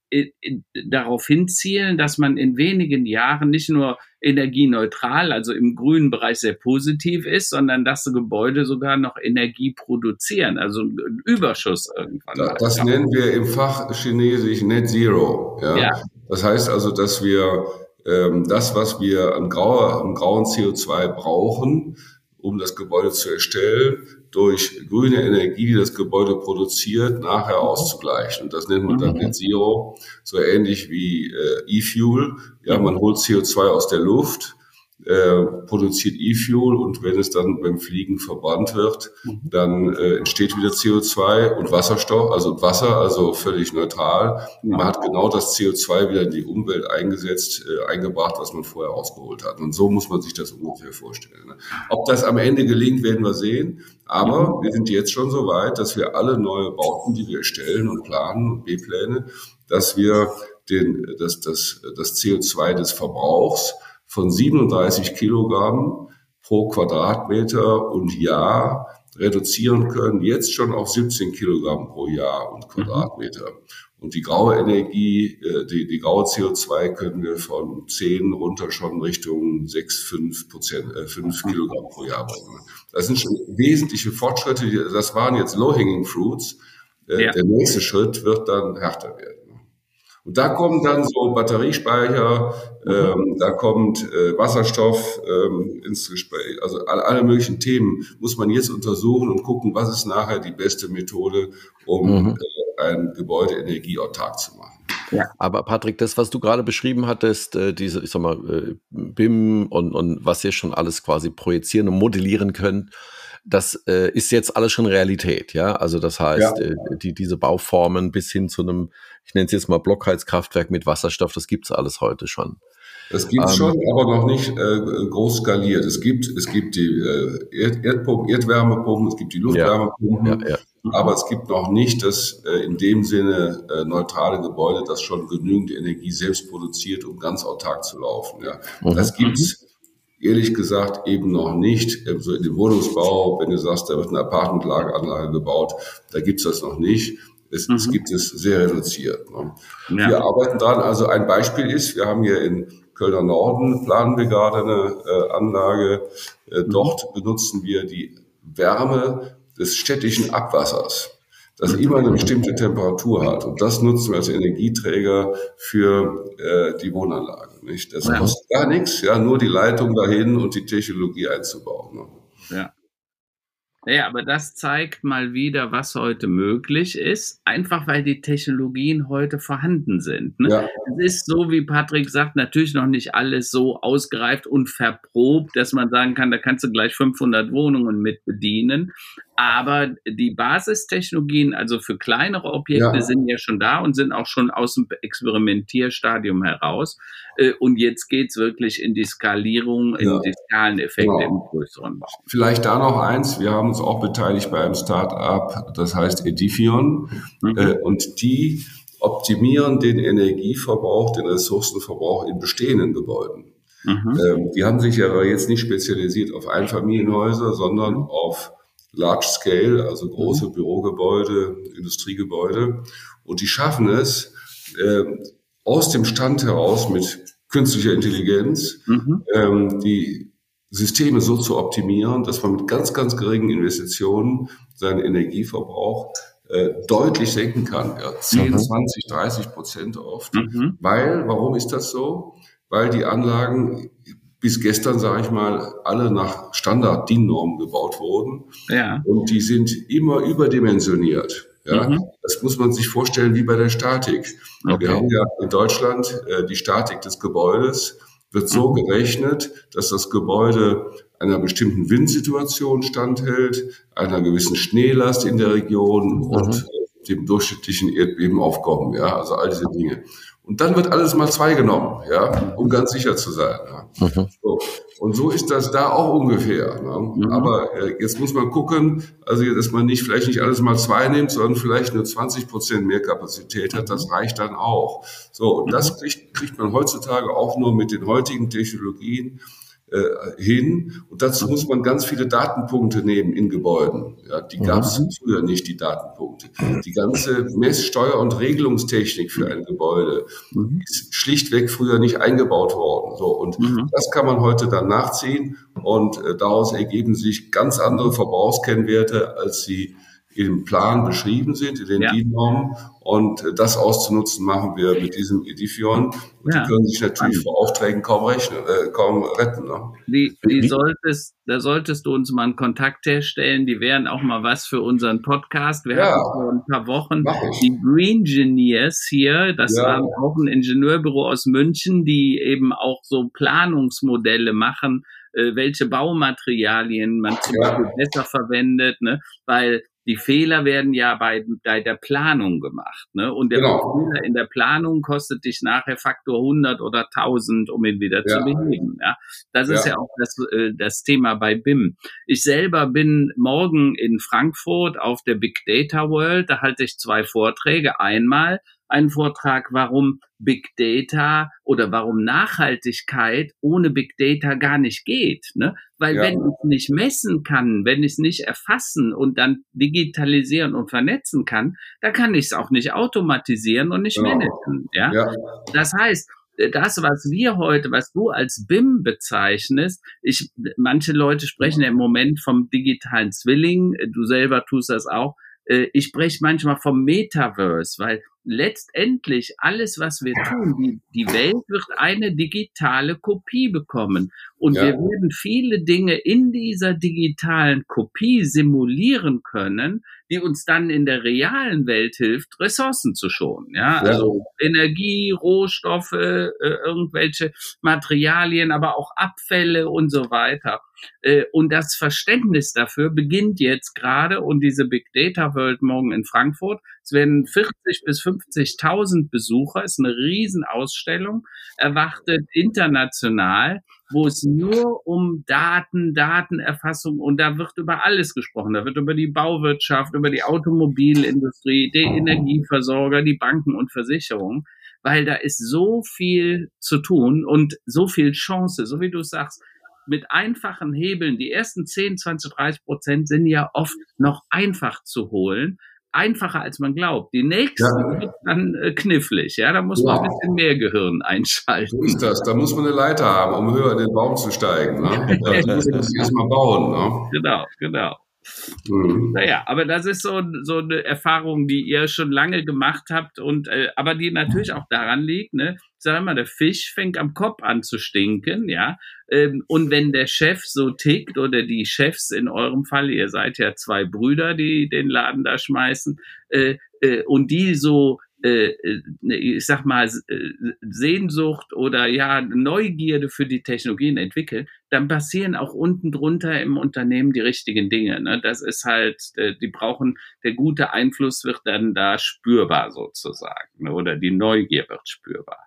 darauf hinzielen, dass man in wenigen Jahren nicht nur energieneutral, also im grünen Bereich sehr positiv ist, sondern dass die Gebäude sogar noch Energie produzieren, also einen Überschuss irgendwann. Das, das nennen wir im Fach Chinesisch Net Zero. Ja? ja. Das heißt also, dass wir ähm, das, was wir an, grauer, an grauen CO2 brauchen, um das Gebäude zu erstellen, durch grüne Energie, die das Gebäude produziert, nachher auszugleichen. Und das nennt man dann mhm. Net Zero, so ähnlich wie äh, E-Fuel. Ja, man holt CO2 aus der Luft, äh, produziert E-Fuel und wenn es dann beim Fliegen verbrannt wird, mhm. dann äh, entsteht wieder CO2 und Wasserstoff, also Wasser, also völlig neutral. Man hat genau das CO2 wieder in die Umwelt eingesetzt, äh, eingebracht, was man vorher ausgeholt hat. Und so muss man sich das ungefähr vorstellen. Ne? Ob das am Ende gelingt, werden wir sehen. Aber mhm. wir sind jetzt schon so weit, dass wir alle neue Bauten, die wir erstellen und planen und B-Pläne, dass wir den, das, das, das CO2 des Verbrauchs von 37 Kilogramm pro Quadratmeter und Jahr reduzieren können, jetzt schon auf 17 Kilogramm pro Jahr und Quadratmeter. Und die graue Energie, äh, die, die graue CO2 können wir von 10 runter schon Richtung 6, 5 Prozent, äh, 5 Kilogramm pro Jahr bringen. Das sind schon wesentliche Fortschritte. Das waren jetzt Low-Hanging Fruits. Äh, ja. Der nächste Schritt wird dann härter werden. Und da kommen dann so Batteriespeicher, ähm, da kommt äh, Wasserstoff ähm, ins Gespräch. Also alle, alle, möglichen Themen muss man jetzt untersuchen und gucken, was ist nachher die beste Methode, um mhm. äh, ein Gebäude energieautark zu machen. Ja. Aber Patrick, das, was du gerade beschrieben hattest, äh, diese, ich sag mal, äh, BIM und, und was ihr schon alles quasi projizieren und modellieren könnt, das äh, ist jetzt alles schon Realität, ja. Also das heißt, ja. äh, die, diese Bauformen bis hin zu einem ich nenne es jetzt mal Blockheizkraftwerk mit Wasserstoff, das gibt's alles heute schon. Das gibt es ähm, schon, aber noch nicht äh, groß skaliert. Es gibt, es gibt die äh, Erd Erdpumpen, Erdwärmepumpen, es gibt die Luftwärmepumpen, ja, ja. aber es gibt noch nicht das äh, in dem Sinne äh, neutrale Gebäude, das schon genügend Energie selbst produziert, um ganz autark zu laufen. Ja. Mhm. Das gibt's ehrlich gesagt eben noch nicht. Äh, so in dem Wohnungsbau, wenn du sagst, da wird eine Apartmentlageanlage gebaut, da gibt's das noch nicht. Es, mhm. es gibt es sehr reduziert. Ne? Ja. Wir arbeiten dran. Also ein Beispiel ist, wir haben hier in Kölner Norden planen wir gerade eine äh, Anlage. Äh, mhm. Dort benutzen wir die Wärme des städtischen Abwassers, das mhm. immer eine bestimmte Temperatur hat. Und das nutzen wir als Energieträger für äh, die Wohnanlage. Nicht? Das ja. kostet gar nichts, ja, nur die Leitung dahin und die Technologie einzubauen. Ne? Ja. Naja, aber das zeigt mal wieder, was heute möglich ist, einfach weil die Technologien heute vorhanden sind. Ne? Ja. Es ist so, wie Patrick sagt, natürlich noch nicht alles so ausgereift und verprobt, dass man sagen kann, da kannst du gleich 500 Wohnungen mit bedienen. Aber die Basistechnologien, also für kleinere Objekte, ja. sind ja schon da und sind auch schon aus dem Experimentierstadium heraus. Äh, und jetzt geht's wirklich in die Skalierung, in ja. die Skaleneffekte genau. im größeren Bau. Vielleicht da noch eins. Wir haben uns auch beteiligt bei einem Start-up, das heißt Edifion. Mhm. Äh, und die optimieren den Energieverbrauch, den Ressourcenverbrauch in bestehenden Gebäuden. Mhm. Ähm, die haben sich aber jetzt nicht spezialisiert auf Einfamilienhäuser, sondern auf Large Scale, also große mhm. Bürogebäude, Industriegebäude. Und die schaffen es, äh, aus dem Stand heraus mit künstlicher Intelligenz mhm. ähm, die Systeme so zu optimieren, dass man mit ganz, ganz geringen Investitionen seinen Energieverbrauch äh, deutlich senken kann. Ja, 10, mhm. 20, 30 Prozent oft. Mhm. Weil, warum ist das so? Weil die Anlagen bis gestern, sage ich mal, alle nach Standard-DIN-Normen gebaut wurden. Ja. Und die sind immer überdimensioniert. Ja, mhm. Das muss man sich vorstellen wie bei der Statik. Okay. Wir haben ja in Deutschland äh, die Statik des Gebäudes wird so mhm. gerechnet, dass das Gebäude einer bestimmten Windsituation standhält, einer gewissen Schneelast in der Region mhm. und äh, dem durchschnittlichen Erdbebenaufkommen. Ja, also all diese Dinge. Und dann wird alles mal zwei genommen, ja, um ganz sicher zu sein. Ja. Mhm. So. Und so ist das da auch ungefähr. Ne? Mhm. Aber äh, jetzt muss man gucken, also dass man nicht vielleicht nicht alles mal zwei nimmt, sondern vielleicht nur 20 Prozent mehr Kapazität hat. Das reicht dann auch. So, und das mhm. kriegt, kriegt man heutzutage auch nur mit den heutigen Technologien äh, hin. Und dazu muss man ganz viele Datenpunkte nehmen in Gebäuden. Ja, die gab es mhm. früher nicht, die Datenpunkte. Die ganze Messsteuer- und Regelungstechnik für ein Gebäude mhm. ist schlichtweg früher nicht eingebaut worden. So, und mhm. das kann man heute dann nachziehen und äh, daraus ergeben sich ganz andere Verbrauchskennwerte, als sie im Plan beschrieben sind, in den ja. DIN-Normen. Und äh, das auszunutzen machen wir mit diesem Edifion. Und ja. die können sich natürlich vor Aufträgen kaum rechnen, äh, kaum retten. Ne? Die, die solltest, da solltest du uns mal einen Kontakt herstellen. Die wären auch mal was für unseren Podcast. Wir ja. hatten vor ein paar Wochen die Green Engineers hier. Das ja. war auch ein Ingenieurbüro aus München, die eben auch so Planungsmodelle machen äh, welche Baumaterialien man zum ja. Beispiel besser verwendet, ne? weil die Fehler werden ja bei, bei der Planung gemacht. Ne? Und der genau. Fehler in der Planung kostet dich nachher Faktor 100 oder 1000, um ihn wieder ja. zu beheben. Ja? Das ist ja, ja auch das, äh, das Thema bei BIM. Ich selber bin morgen in Frankfurt auf der Big Data World. Da halte ich zwei Vorträge. Einmal einen Vortrag, warum Big Data oder warum Nachhaltigkeit ohne Big Data gar nicht geht. Ne? Weil ja. wenn ich nicht messen kann, wenn ich es nicht erfassen und dann digitalisieren und vernetzen kann, dann kann ich es auch nicht automatisieren und nicht genau. managen. Ja? ja? Das heißt, das, was wir heute, was du als BIM bezeichnest, ich, manche Leute sprechen ja im Moment vom digitalen Zwilling, du selber tust das auch, äh, ich spreche manchmal vom Metaverse, weil letztendlich alles, was wir tun, die, die Welt wird eine digitale Kopie bekommen. Und ja. wir werden viele Dinge in dieser digitalen Kopie simulieren können, die uns dann in der realen Welt hilft, Ressourcen zu schonen. Ja, ja. also Energie, Rohstoffe, äh, irgendwelche Materialien, aber auch Abfälle und so weiter. Äh, und das Verständnis dafür beginnt jetzt gerade und diese Big Data World morgen in Frankfurt. Es werden 40 bis 50.000 Besucher, ist eine Riesenausstellung, erwartet international wo es nur um Daten, Datenerfassung und da wird über alles gesprochen. Da wird über die Bauwirtschaft, über die Automobilindustrie, den Energieversorger, die Banken und Versicherungen, weil da ist so viel zu tun und so viel Chance, so wie du sagst, mit einfachen Hebeln, die ersten 10, 20, 30 Prozent sind ja oft noch einfach zu holen einfacher als man glaubt. Die nächste ja. wird dann äh, knifflig, ja, da muss ja. man ein bisschen mehr Gehirn einschalten. So ist das, da muss man eine Leiter haben, um höher in den Baum zu steigen. Ne? Da muss man erstmal bauen. Ne? Genau, genau. Mhm. Naja, aber das ist so, so eine Erfahrung, die ihr schon lange gemacht habt und äh, aber die natürlich auch daran liegt, ne? Sag mal, der Fisch fängt am Kopf an zu stinken, ja. Ähm, und wenn der Chef so tickt oder die Chefs in eurem Fall, ihr seid ja zwei Brüder, die den Laden da schmeißen, äh, äh, und die so äh, äh, ich sag mal, äh, Sehnsucht oder ja, Neugierde für die Technologien entwickeln, dann passieren auch unten drunter im Unternehmen die richtigen Dinge. Ne? Das ist halt, die brauchen, der gute Einfluss wird dann da spürbar sozusagen ne? oder die Neugier wird spürbar.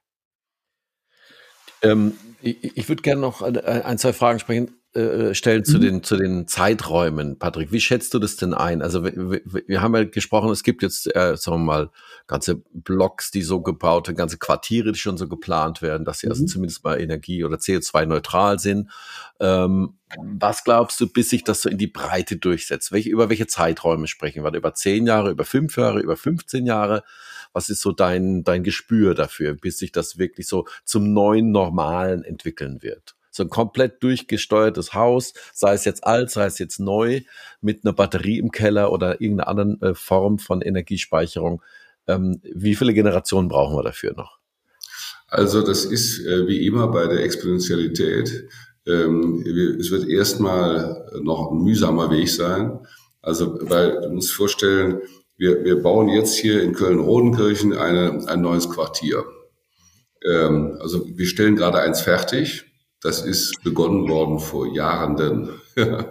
Ähm, ich, ich würde gerne noch ein, zwei Fragen sprechen. Äh, stellen zu mhm. den zu den Zeiträumen, Patrick. Wie schätzt du das denn ein? Also wir, wir haben ja gesprochen, es gibt jetzt, äh, sagen wir mal, ganze Blocks, die so gebaut sind, ganze Quartiere, die schon so geplant werden, dass sie also mhm. also zumindest mal Energie- oder CO2-neutral sind. Ähm, was glaubst du, bis sich das so in die Breite durchsetzt? Welche, über welche Zeiträume sprechen wir? Über zehn Jahre, über fünf Jahre, über 15 Jahre? Was ist so dein, dein Gespür dafür, bis sich das wirklich so zum neuen Normalen entwickeln wird? So ein komplett durchgesteuertes Haus, sei es jetzt alt, sei es jetzt neu, mit einer Batterie im Keller oder irgendeiner anderen äh, Form von Energiespeicherung. Ähm, wie viele Generationen brauchen wir dafür noch? Also das ist äh, wie immer bei der Exponentialität. Ähm, es wird erstmal noch ein mühsamer Weg sein. Also weil du musst vorstellen, wir, wir bauen jetzt hier in Köln-Rodenkirchen ein neues Quartier. Ähm, also wir stellen gerade eins fertig das ist begonnen worden vor Jahren, denn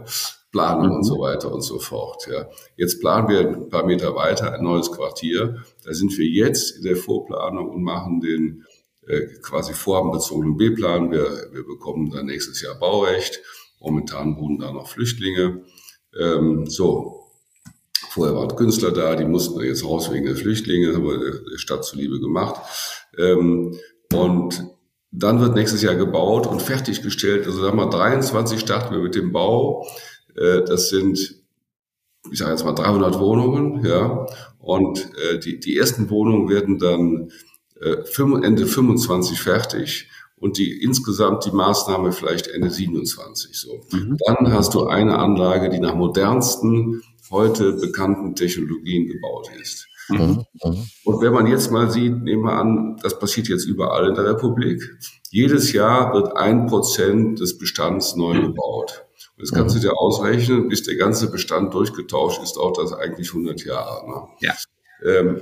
Planung mhm. und so weiter und so fort. Ja. Jetzt planen wir ein paar Meter weiter ein neues Quartier. Da sind wir jetzt in der Vorplanung und machen den äh, quasi vorhabenbezogenen B-Plan. Wir, wir bekommen dann nächstes Jahr Baurecht. Momentan wohnen da noch Flüchtlinge. Ähm, so, vorher waren Künstler da, die mussten jetzt raus wegen der Flüchtlinge, haben wir der Stadt zuliebe gemacht. Ähm, und dann wird nächstes Jahr gebaut und fertiggestellt. Also sagen wir 23 starten wir mit dem Bau. Äh, das sind, ich sage jetzt mal 300 Wohnungen, ja. Und äh, die, die ersten Wohnungen werden dann äh, Ende 25 fertig und die insgesamt die Maßnahme vielleicht Ende 27 so. Mhm. Dann hast du eine Anlage, die nach modernsten heute bekannten Technologien gebaut ist. Mhm. mhm. Und wenn man jetzt mal sieht, nehmen wir an, das passiert jetzt überall in der Republik. Jedes Jahr wird ein Prozent des Bestands neu mhm. gebaut. Und das kannst du dir ausrechnen, bis der ganze Bestand durchgetauscht ist, dauert das eigentlich 100 Jahre. Ne? Ja. Ähm,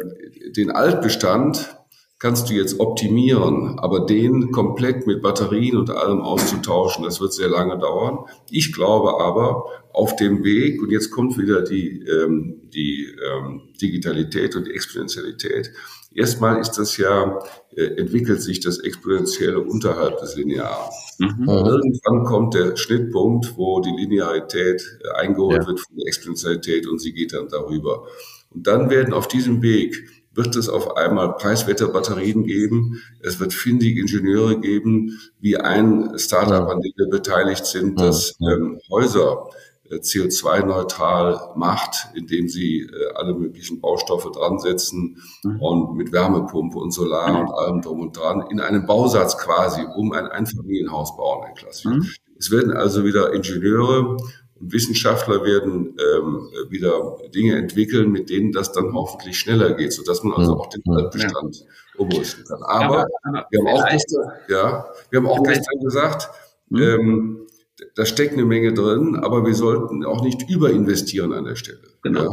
den Altbestand kannst du jetzt optimieren, aber den komplett mit Batterien und allem auszutauschen, das wird sehr lange dauern. Ich glaube aber, auf dem Weg, und jetzt kommt wieder die, ähm, die ähm, Digitalität und die Exponentialität, erstmal ist das ja, äh, entwickelt sich das Exponentielle unterhalb des Linearen. Mhm. Irgendwann kommt der Schnittpunkt, wo die Linearität äh, eingeholt ja. wird von der Exponentialität und sie geht dann darüber. Und dann werden auf diesem Weg wird es auf einmal preiswerte Batterien geben. Es wird findige Ingenieure geben, wie ein Startup, an dem wir beteiligt sind, das ähm, Häuser äh, CO2-neutral macht, indem sie äh, alle möglichen Baustoffe dran setzen mhm. und mit Wärmepumpe und Solar und allem drum und dran in einem Bausatz quasi um ein Einfamilienhaus bauen, ein klassisch. Mhm. Es werden also wieder Ingenieure und Wissenschaftler werden ähm, wieder Dinge entwickeln, mit denen das dann hoffentlich schneller geht, sodass man also auch den Altbestand ja. umrüsten kann. Aber, aber, aber wir haben auch gestern, ja, wir haben auch gestern gesagt, mhm. ähm, da steckt eine Menge drin, aber wir sollten auch nicht überinvestieren an der Stelle. Genau. Ja.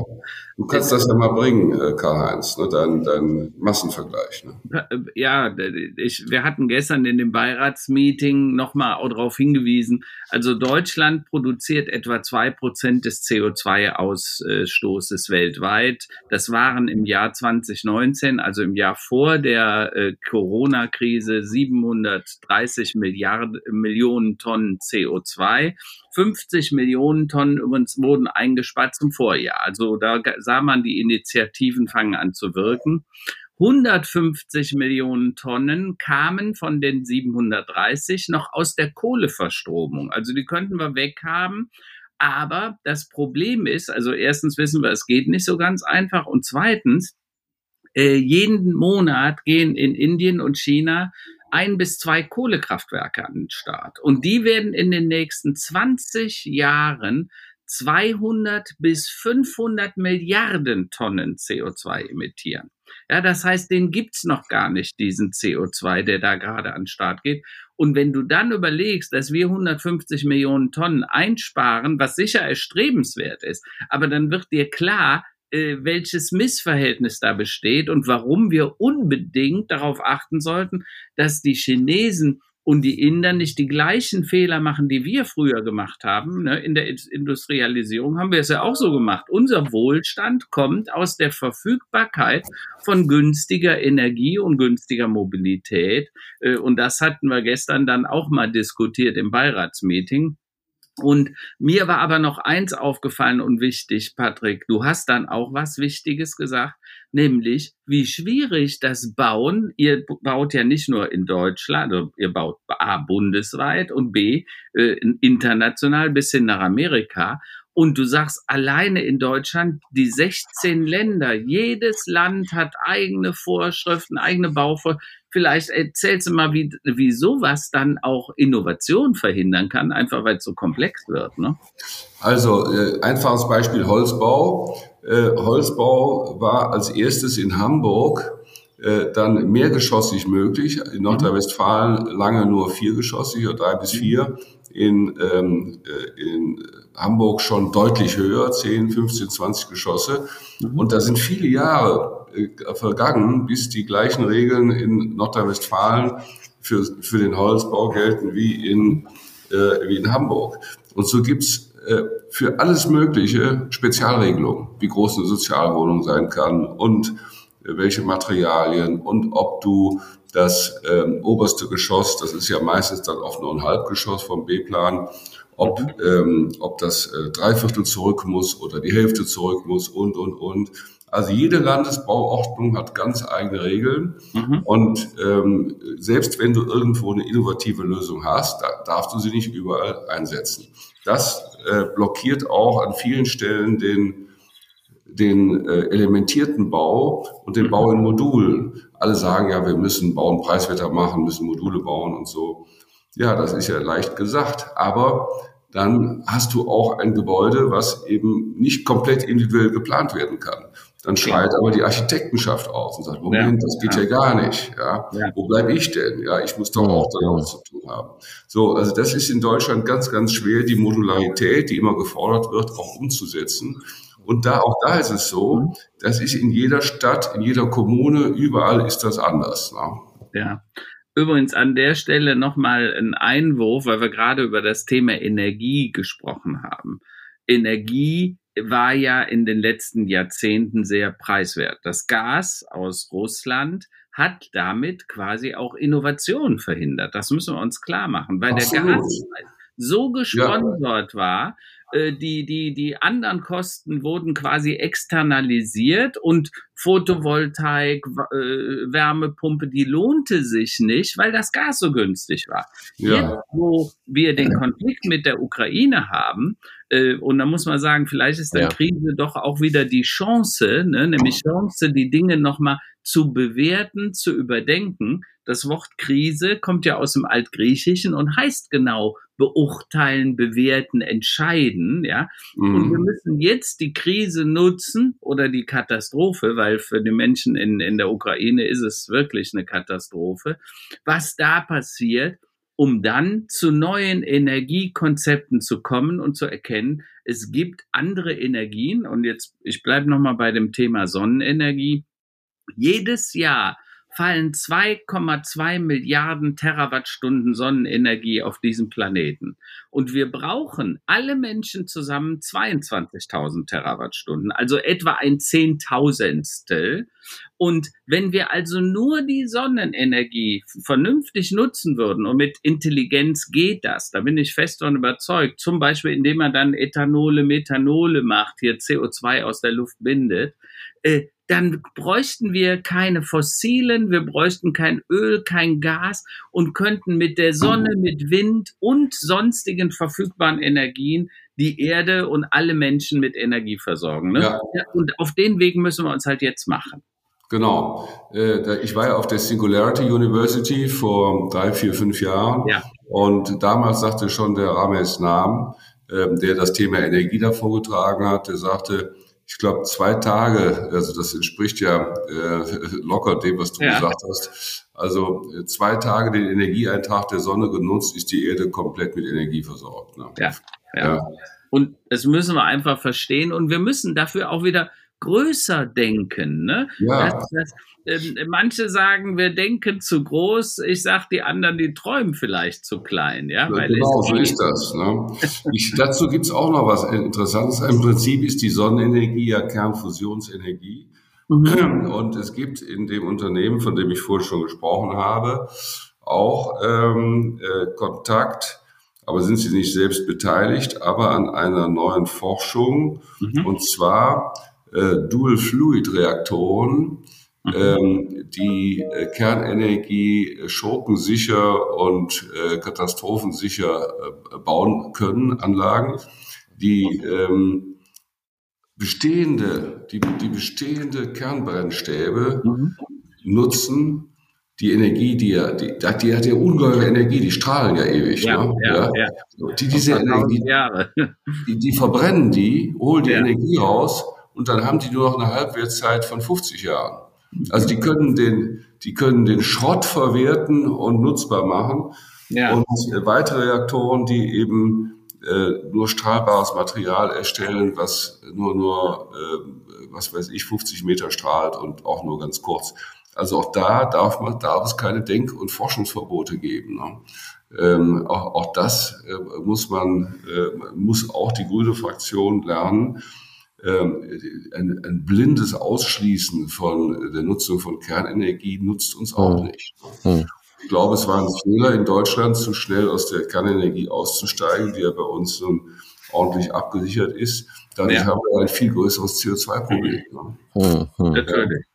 Du kannst das ja mal bringen, äh, Karl-Heinz, ne, dein, dein Massenvergleich. Ne? Äh, ja, ich, wir hatten gestern in dem Beiratsmeeting nochmal darauf hingewiesen, also Deutschland produziert etwa zwei Prozent des CO2-Ausstoßes weltweit. Das waren im Jahr 2019, also im Jahr vor der äh, Corona-Krise, 730 Milliarden, Millionen Tonnen CO2. 50 Millionen Tonnen übrigens wurden eingespart zum Vorjahr. Also da sah man, die Initiativen fangen an zu wirken. 150 Millionen Tonnen kamen von den 730 noch aus der Kohleverstromung. Also die könnten wir weghaben. Aber das Problem ist, also erstens wissen wir, es geht nicht so ganz einfach. Und zweitens, äh, jeden Monat gehen in Indien und China ein bis zwei Kohlekraftwerke an den Start. Und die werden in den nächsten 20 Jahren 200 bis 500 Milliarden Tonnen CO2 emittieren. Ja, das heißt, den gibt's noch gar nicht, diesen CO2, der da gerade an den Start geht. Und wenn du dann überlegst, dass wir 150 Millionen Tonnen einsparen, was sicher erstrebenswert ist, aber dann wird dir klar, äh, welches Missverhältnis da besteht und warum wir unbedingt darauf achten sollten, dass die Chinesen und die Inder nicht die gleichen Fehler machen, die wir früher gemacht haben. Ne? In der Industrialisierung haben wir es ja auch so gemacht. Unser Wohlstand kommt aus der Verfügbarkeit von günstiger Energie und günstiger Mobilität. Äh, und das hatten wir gestern dann auch mal diskutiert im Beiratsmeeting. Und mir war aber noch eins aufgefallen und wichtig, Patrick. Du hast dann auch was Wichtiges gesagt, nämlich wie schwierig das Bauen, ihr baut ja nicht nur in Deutschland, ihr baut A bundesweit und B äh, international bis hin nach Amerika. Und du sagst alleine in Deutschland, die 16 Länder, jedes Land hat eigene Vorschriften, eigene Bauvorschriften. Vielleicht erzählst du mal, wie, wie sowas dann auch Innovation verhindern kann, einfach weil es so komplex wird. Ne? Also äh, einfaches Beispiel Holzbau. Äh, Holzbau war als erstes in Hamburg äh, dann mehrgeschossig möglich. In Nordrhein-Westfalen lange nur viergeschossig oder drei bis vier. In, ähm, äh, in Hamburg schon deutlich höher, 10, 15, 20 Geschosse. Mhm. Und da sind viele Jahre äh, vergangen, bis die gleichen Regeln in Nordrhein-Westfalen für, für den Holzbau gelten wie in, äh, wie in Hamburg. Und so gibt's äh, für alles Mögliche Spezialregelungen, wie groß eine Sozialwohnung sein kann und welche Materialien und ob du das ähm, oberste Geschoss, das ist ja meistens dann auch nur ein Halbgeschoss vom B-Plan, ob, mhm. ähm, ob das äh, Dreiviertel zurück muss oder die Hälfte zurück muss und, und, und. Also jede Landesbauordnung hat ganz eigene Regeln. Mhm. Und ähm, selbst wenn du irgendwo eine innovative Lösung hast, da darfst du sie nicht überall einsetzen. Das äh, blockiert auch an vielen Stellen den, den äh, elementierten Bau und den Bau in Modulen. Alle sagen ja, wir müssen bauen, Preiswetter machen, müssen Module bauen und so. Ja, das ist ja leicht gesagt. Aber dann hast du auch ein Gebäude, was eben nicht komplett individuell geplant werden kann. Dann schreit aber die Architektenschaft aus und sagt, Moment, das geht ja, ja gar nicht. Ja, ja. Wo bleibe ich denn? Ja, ich muss doch auch da was zu tun haben. So, also das ist in Deutschland ganz, ganz schwer, die Modularität, die immer gefordert wird, auch umzusetzen. Und da, auch da ist es so, mhm. das ist in jeder Stadt, in jeder Kommune, überall ist das anders. Ne? Ja. Übrigens an der Stelle nochmal ein Einwurf, weil wir gerade über das Thema Energie gesprochen haben. Energie war ja in den letzten Jahrzehnten sehr preiswert. Das Gas aus Russland hat damit quasi auch Innovation verhindert. Das müssen wir uns klar machen, weil Absolut. der Gas so gesponsert ja. war, die, die, die anderen Kosten wurden quasi externalisiert und Photovoltaik, äh, Wärmepumpe, die lohnte sich nicht, weil das Gas so günstig war. Ja. Jetzt, wo wir den Konflikt mit der Ukraine haben, äh, und da muss man sagen, vielleicht ist der ja. Krise doch auch wieder die Chance, ne, nämlich Chance, die Dinge nochmal zu bewerten, zu überdenken. Das Wort Krise kommt ja aus dem Altgriechischen und heißt genau beurteilen, bewerten, entscheiden, ja. Mhm. Und wir müssen jetzt die Krise nutzen oder die Katastrophe, weil für die Menschen in, in der Ukraine ist es wirklich eine Katastrophe, was da passiert, um dann zu neuen Energiekonzepten zu kommen und zu erkennen, es gibt andere Energien. Und jetzt, ich bleibe nochmal bei dem Thema Sonnenenergie. Jedes Jahr fallen 2,2 Milliarden Terawattstunden Sonnenenergie auf diesem Planeten. Und wir brauchen alle Menschen zusammen 22.000 Terawattstunden, also etwa ein Zehntausendstel. Und wenn wir also nur die Sonnenenergie vernünftig nutzen würden und mit Intelligenz geht das, da bin ich fest davon überzeugt, zum Beispiel indem man dann Ethanole, Methanole macht, hier CO2 aus der Luft bindet, äh, dann bräuchten wir keine fossilen, wir bräuchten kein Öl, kein Gas und könnten mit der Sonne, mit Wind und sonstigen verfügbaren Energien die Erde und alle Menschen mit Energie versorgen. Ne? Ja. Und auf den Weg müssen wir uns halt jetzt machen. Genau. Äh, ich war ja auf der Singularity University vor drei, vier, fünf Jahren. Ja. Und damals sagte schon der Rames Nam, ähm, der das Thema Energie da vorgetragen hat, der sagte, ich glaube, zwei Tage, also das entspricht ja äh, locker dem, was du ja. gesagt hast. Also äh, zwei Tage den Energieeintrag der Sonne genutzt, ist die Erde komplett mit Energie versorgt. Ne? Ja, ja. ja. Und das müssen wir einfach verstehen und wir müssen dafür auch wieder größer denken. Ne? Ja. Das, das, ähm, manche sagen, wir denken zu groß. Ich sage, die anderen, die träumen vielleicht zu klein. Ja, ja genau, so ist das. Ne? Ich, dazu gibt's auch noch was Interessantes. Im Prinzip ist die Sonnenenergie ja Kernfusionsenergie. Mhm. Und es gibt in dem Unternehmen, von dem ich vorhin schon gesprochen habe, auch ähm, äh, Kontakt, aber sind sie nicht selbst beteiligt, aber an einer neuen Forschung. Mhm. Und zwar äh, Dual-Fluid-Reaktoren, mhm. ähm, die äh, Kernenergie schurkensicher und äh, katastrophensicher äh, bauen können, Anlagen, die ähm, bestehende, die, die bestehende Kernbrennstäbe mhm. nutzen, die Energie, die ja, die, die hat ja ungeheure Energie, die strahlen ja ewig. Ja, ne? ja, ja. Die, diese Energie, die, die verbrennen die, holen die. Energie raus und dann haben die nur noch eine Halbwertszeit von 50 Jahren. Also die können den, die können den Schrott verwerten und nutzbar machen. Ja. Und weitere Reaktoren, die eben äh, nur strahlbares Material erstellen, was nur nur äh, was weiß ich 50 Meter strahlt und auch nur ganz kurz. Also auch da darf man darf es keine Denk- und Forschungsverbote geben. Ne? Ähm, auch, auch das äh, muss man äh, muss auch die grüne Fraktion lernen ein, ein, blindes Ausschließen von der Nutzung von Kernenergie nutzt uns auch hm. nicht. Hm. Ich glaube, es war ein Fehler in Deutschland, zu schnell aus der Kernenergie auszusteigen, die ja bei uns nun ordentlich abgesichert ist. Dadurch ja. haben wir ein viel größeres CO2-Problem. Ne? Mhm. Natürlich.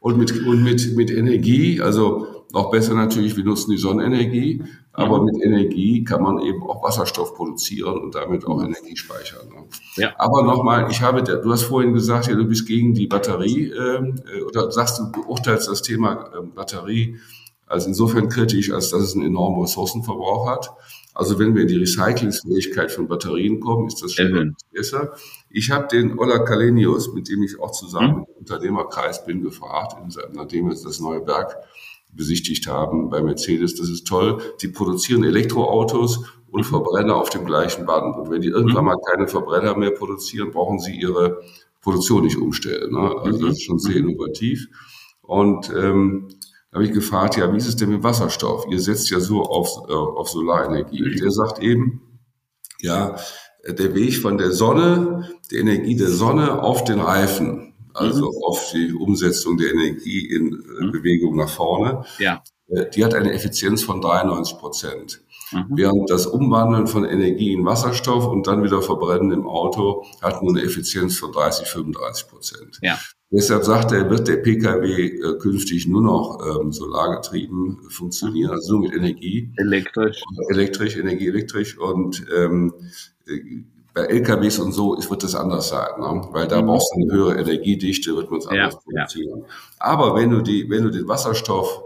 Und mit, und mit, mit Energie, also noch besser natürlich, wir nutzen die Sonnenenergie, aber mit Energie kann man eben auch Wasserstoff produzieren und damit auch Energie speichern. Ne? Ja. Aber nochmal, ich habe, du hast vorhin gesagt, ja, du bist gegen die Batterie ähm, äh, oder sagst du beurteilst das Thema äh, Batterie als insofern kritisch, als dass es einen enormen Ressourcenverbrauch hat. Also wenn wir in die Recyclingsfähigkeit von Batterien kommen, ist das schon mhm. besser. Ich habe den Ola Kalenius, mit dem ich auch zusammen mhm. im Unternehmerkreis bin, gefragt, nachdem wir das neue Werk besichtigt haben bei Mercedes. Das ist toll. Die produzieren Elektroautos und Verbrenner auf dem gleichen Band. Und wenn die irgendwann mhm. mal keine Verbrenner mehr produzieren, brauchen sie ihre Produktion nicht umstellen. Ne? Also das ist schon sehr mhm. innovativ. Und ähm, da habe ich gefragt, ja, wie ist es denn mit Wasserstoff? Ihr setzt ja so auf, äh, auf Solarenergie. Und der sagt eben, ja, der Weg von der Sonne, der Energie der Sonne auf den Reifen, also mhm. auf die Umsetzung der Energie in äh, mhm. Bewegung nach vorne. Ja. Äh, die hat eine Effizienz von 93 Prozent. Mhm. Während das Umwandeln von Energie in Wasserstoff und dann wieder Verbrennen im Auto hat nur eine Effizienz von 30, 35 Prozent. Ja. Deshalb sagt er, wird der Pkw äh, künftig nur noch ähm, solargetrieben funktionieren, also nur mit Energie. Elektrisch. Elektrisch, Energie elektrisch. Und ähm, bei LKWs und so wird das anders sein, ne? weil da mhm. brauchst du eine höhere Energiedichte, wird man es anders ja, produzieren. Ja. Aber wenn du die, wenn du den Wasserstoff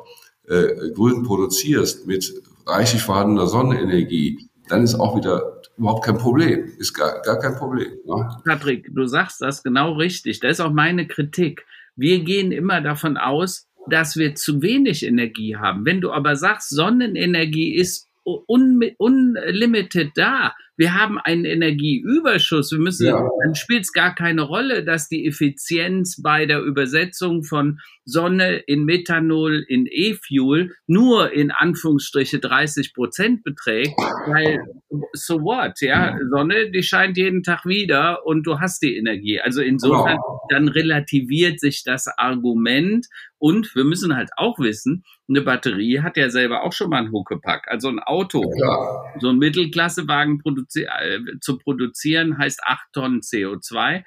äh, grün produzierst mit reichlich vorhandener Sonnenenergie, dann ist auch wieder überhaupt kein Problem. Ist gar, gar kein Problem. Ne? Patrick, du sagst das genau richtig. Das ist auch meine Kritik. Wir gehen immer davon aus, dass wir zu wenig Energie haben. Wenn du aber sagst, Sonnenenergie ist unlimited da. Wir haben einen Energieüberschuss. Wir müssen, ja. dann spielt es gar keine Rolle, dass die Effizienz bei der Übersetzung von Sonne in Methanol in E-Fuel nur in Anführungsstriche 30 Prozent beträgt, weil so what, ja, Sonne, die scheint jeden Tag wieder und du hast die Energie. Also insofern, dann relativiert sich das Argument und wir müssen halt auch wissen, eine Batterie hat ja selber auch schon mal einen Huckepack. Also ein Auto, ja. so ein Mittelklassewagen produzi äh, zu produzieren, heißt acht Tonnen CO2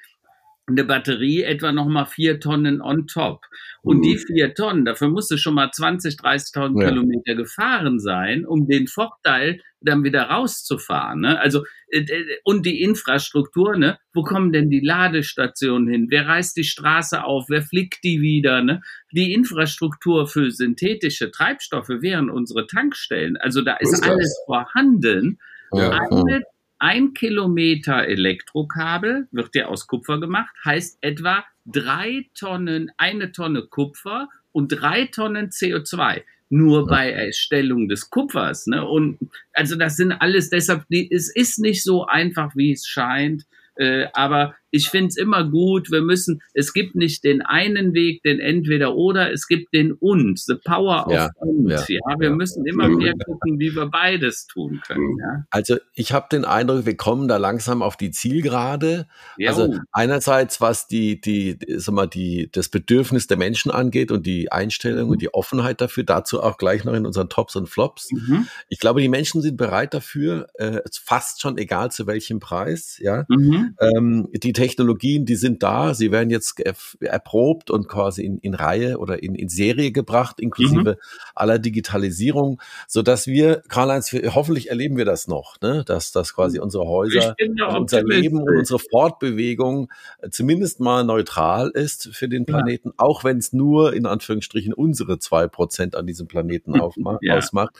eine Batterie etwa nochmal vier Tonnen on top. Und mhm. die vier Tonnen, dafür musste schon mal 20, 30.000 ja. Kilometer gefahren sein, um den Vorteil dann wieder rauszufahren. Ne? Also, äh, und die Infrastruktur, ne? wo kommen denn die Ladestationen hin? Wer reißt die Straße auf? Wer fliegt die wieder? Ne? Die Infrastruktur für synthetische Treibstoffe wären unsere Tankstellen. Also da ist, ist alles vorhanden. Ja. Eine ein Kilometer Elektrokabel wird ja aus Kupfer gemacht, heißt etwa drei Tonnen, eine Tonne Kupfer und drei Tonnen CO2 nur bei Erstellung des Kupfers. Ne? Und also das sind alles deshalb, es ist nicht so einfach, wie es scheint. Äh, aber ich finde es immer gut, wir müssen, es gibt nicht den einen Weg, den entweder oder, es gibt den und, the power of ja, und. Ja, ja wir ja. müssen immer mehr gucken, wie wir beides tun können. Ja. Also ich habe den Eindruck, wir kommen da langsam auf die Zielgerade. Also einerseits, was die, die, sag mal, die, das Bedürfnis der Menschen angeht und die Einstellung mhm. und die Offenheit dafür, dazu auch gleich noch in unseren Tops und Flops. Mhm. Ich glaube, die Menschen sind bereit dafür, äh, fast schon egal zu welchem Preis, ja. Mhm. Ähm, die Technologien, die sind da, sie werden jetzt erprobt und quasi in, in Reihe oder in, in Serie gebracht, inklusive mhm. aller Digitalisierung, so dass wir, Karl-Heinz, hoffentlich erleben wir das noch, ne? dass, dass quasi unsere Häuser, unser Leben und unsere Fortbewegung äh, zumindest mal neutral ist für den Planeten, ja. auch wenn es nur in Anführungsstrichen unsere zwei Prozent an diesem Planeten aufmacht, ja. ausmacht.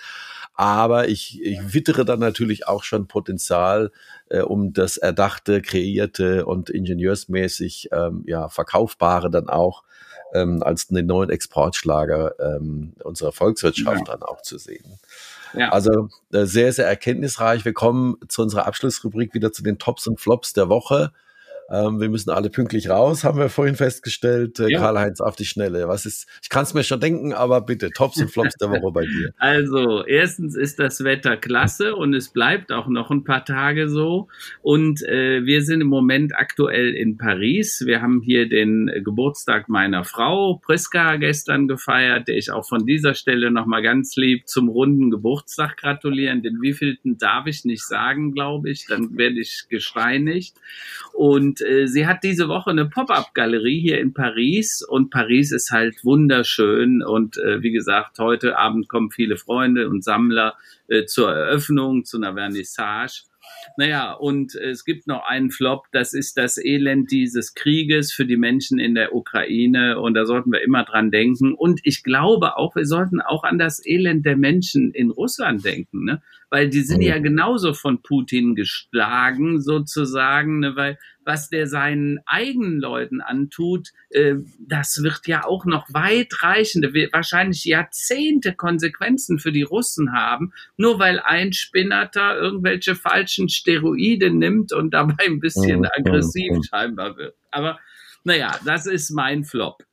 Aber ich, ich wittere dann natürlich auch schon Potenzial, äh, um das Erdachte, Kreierte und ingenieursmäßig ähm, ja, Verkaufbare dann auch ähm, als einen neuen Exportschlager ähm, unserer Volkswirtschaft ja. dann auch zu sehen. Ja. Also äh, sehr, sehr erkenntnisreich. Wir kommen zu unserer Abschlussrubrik wieder zu den Tops und Flops der Woche. Ähm, wir müssen alle pünktlich raus, haben wir vorhin festgestellt. Äh, ja. Karl-Heinz auf die Schnelle. Was ist, ich kann es mir schon denken, aber bitte, Tops und Flops der Woche bei dir. Also, erstens ist das Wetter klasse und es bleibt auch noch ein paar Tage so. Und äh, wir sind im Moment aktuell in Paris. Wir haben hier den Geburtstag meiner Frau, Priska, gestern gefeiert, der ich auch von dieser Stelle nochmal ganz lieb zum runden Geburtstag gratulieren. Den wievielten darf ich nicht sagen, glaube ich. Dann werde ich gesteinigt. Und Und äh, sie hat diese Woche eine Pop-up-Galerie hier in Paris und Paris ist halt wunderschön und äh, wie gesagt, heute Abend kommen viele Freunde und Sammler äh, zur Eröffnung, zu einer Vernissage. Naja, und es gibt noch einen Flop, das ist das Elend dieses Krieges für die Menschen in der Ukraine und da sollten wir immer dran denken. Und ich glaube auch, wir sollten auch an das Elend der Menschen in Russland denken, ne? Weil die sind ja genauso von Putin geschlagen sozusagen, ne? weil was der seinen eigenen Leuten antut, äh, das wird ja auch noch weitreichende, wahrscheinlich Jahrzehnte Konsequenzen für die Russen haben, nur weil ein Spinnerter irgendwelche falschen Steroide nimmt und dabei ein bisschen mhm. aggressiv mhm. scheinbar wird. Aber naja, das ist mein Flop.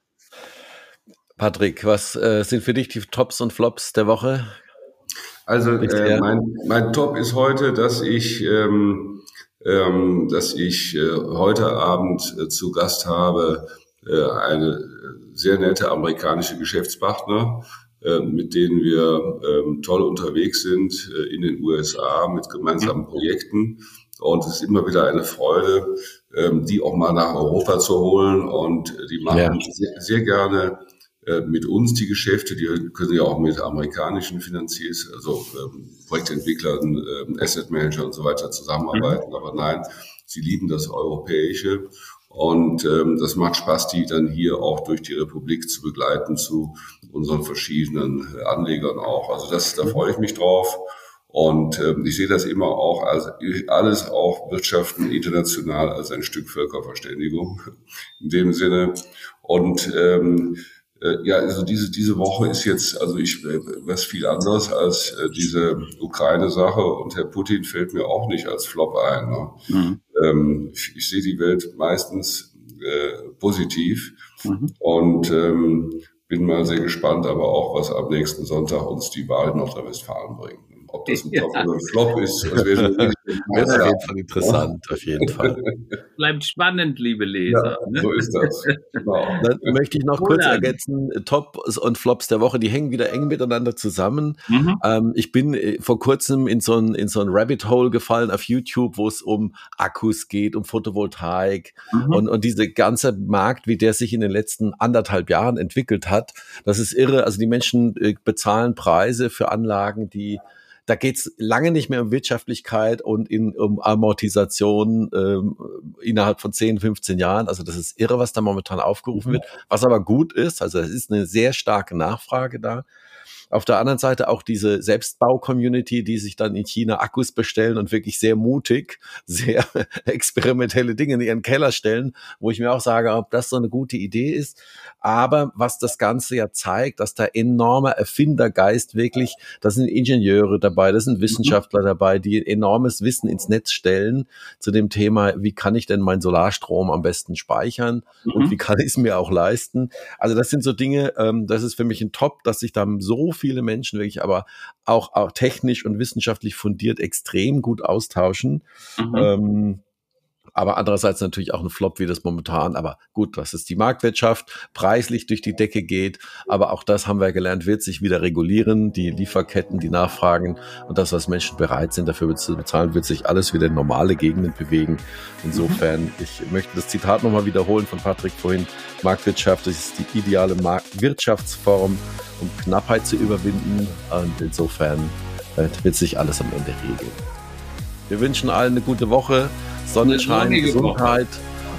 Patrick, was äh, sind für dich die Tops und Flops der Woche? Also äh, mein, mein Top ist heute, dass ich ähm, ähm, dass ich äh, heute Abend äh, zu Gast habe äh, eine sehr nette amerikanische Geschäftspartner, äh, mit denen wir ähm, toll unterwegs sind äh, in den USA mit gemeinsamen Projekten. Und es ist immer wieder eine Freude, ähm, die auch mal nach Europa zu holen. Und die machen ja. sehr, sehr gerne mit uns die Geschäfte, die können ja auch mit amerikanischen Finanziers, also ähm, Projektentwicklern, ähm, Asset Manager und so weiter zusammenarbeiten. Mhm. Aber nein, sie lieben das Europäische. Und ähm, das macht Spaß, die dann hier auch durch die Republik zu begleiten, zu unseren verschiedenen äh, Anlegern auch. Also das, da freue ich mich drauf. Und ähm, ich sehe das immer auch als alles auch Wirtschaften international als ein Stück Völkerverständigung in dem Sinne. Und ähm, äh, ja, also diese, diese Woche ist jetzt, also ich, äh, was viel anderes als äh, diese Ukraine-Sache und Herr Putin fällt mir auch nicht als Flop ein. Ne? Mhm. Ähm, ich, ich sehe die Welt meistens äh, positiv mhm. und ähm, bin mal sehr gespannt, aber auch, was am nächsten Sonntag uns die Wahl in Nordrhein-Westfalen bringt. Ob das ein Top ja. oder ein Flop ist, das wäre auf jeden Fall interessant, auf jeden Fall. Bleibt spannend, liebe Leser. Ja, ne? So ist das. Genau. Dann möchte ich noch kurz ergänzen, Tops und Flops der Woche, die hängen wieder eng miteinander zusammen. Mhm. Ähm, ich bin äh, vor kurzem in so, ein, in so ein Rabbit Hole gefallen auf YouTube, wo es um Akkus geht, um Photovoltaik mhm. und, und diese ganze Markt, wie der sich in den letzten anderthalb Jahren entwickelt hat. Das ist irre. Also die Menschen äh, bezahlen Preise für Anlagen, die da geht's lange nicht mehr um Wirtschaftlichkeit und in, um Amortisation ähm, innerhalb von 10, 15 Jahren. Also das ist irre, was da momentan aufgerufen mhm. wird. Was aber gut ist, also es ist eine sehr starke Nachfrage da. Auf der anderen Seite auch diese Selbstbau-Community, die sich dann in China Akkus bestellen und wirklich sehr mutig, sehr experimentelle Dinge in ihren Keller stellen, wo ich mir auch sage, ob das so eine gute Idee ist. Aber was das Ganze ja zeigt, dass da enormer Erfindergeist wirklich, da sind Ingenieure dabei, da sind Wissenschaftler dabei, die enormes Wissen ins Netz stellen zu dem Thema, wie kann ich denn meinen Solarstrom am besten speichern und mhm. wie kann ich es mir auch leisten. Also das sind so Dinge, ähm, das ist für mich ein Top, dass sich da so viele Menschen wirklich aber auch, auch technisch und wissenschaftlich fundiert extrem gut austauschen. Mhm. Ähm, aber andererseits natürlich auch ein Flop wie das momentan. Aber gut, das ist die Marktwirtschaft, preislich durch die Decke geht. Aber auch das haben wir gelernt, wird sich wieder regulieren. Die Lieferketten, die Nachfragen und das, was Menschen bereit sind, dafür zu bezahlen, wird sich alles wieder in normale Gegenden bewegen. Insofern, mhm. ich möchte das Zitat nochmal wiederholen von Patrick vorhin. Marktwirtschaft ist die ideale Wirtschaftsform, um Knappheit zu überwinden. Und insofern äh, wird sich alles am Ende regeln. Wir wünschen allen eine gute Woche. Sonnenschein, Gesundheit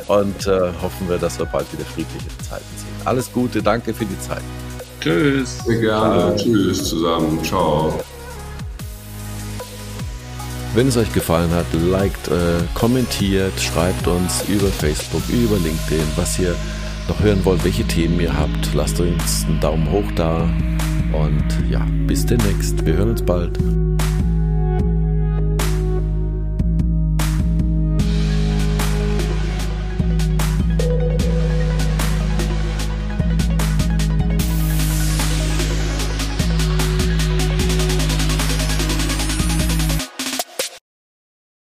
und äh, hoffen wir, dass wir bald wieder friedliche Zeiten sehen. Alles Gute, danke für die Zeit. Tschüss. Sehr gerne. Ciao. Tschüss zusammen. Ciao. Wenn es euch gefallen hat, liked, äh, kommentiert, schreibt uns über Facebook, über LinkedIn, was ihr noch hören wollt, welche Themen ihr habt. Lasst uns einen Daumen hoch da. Und ja, bis demnächst. Wir hören uns bald.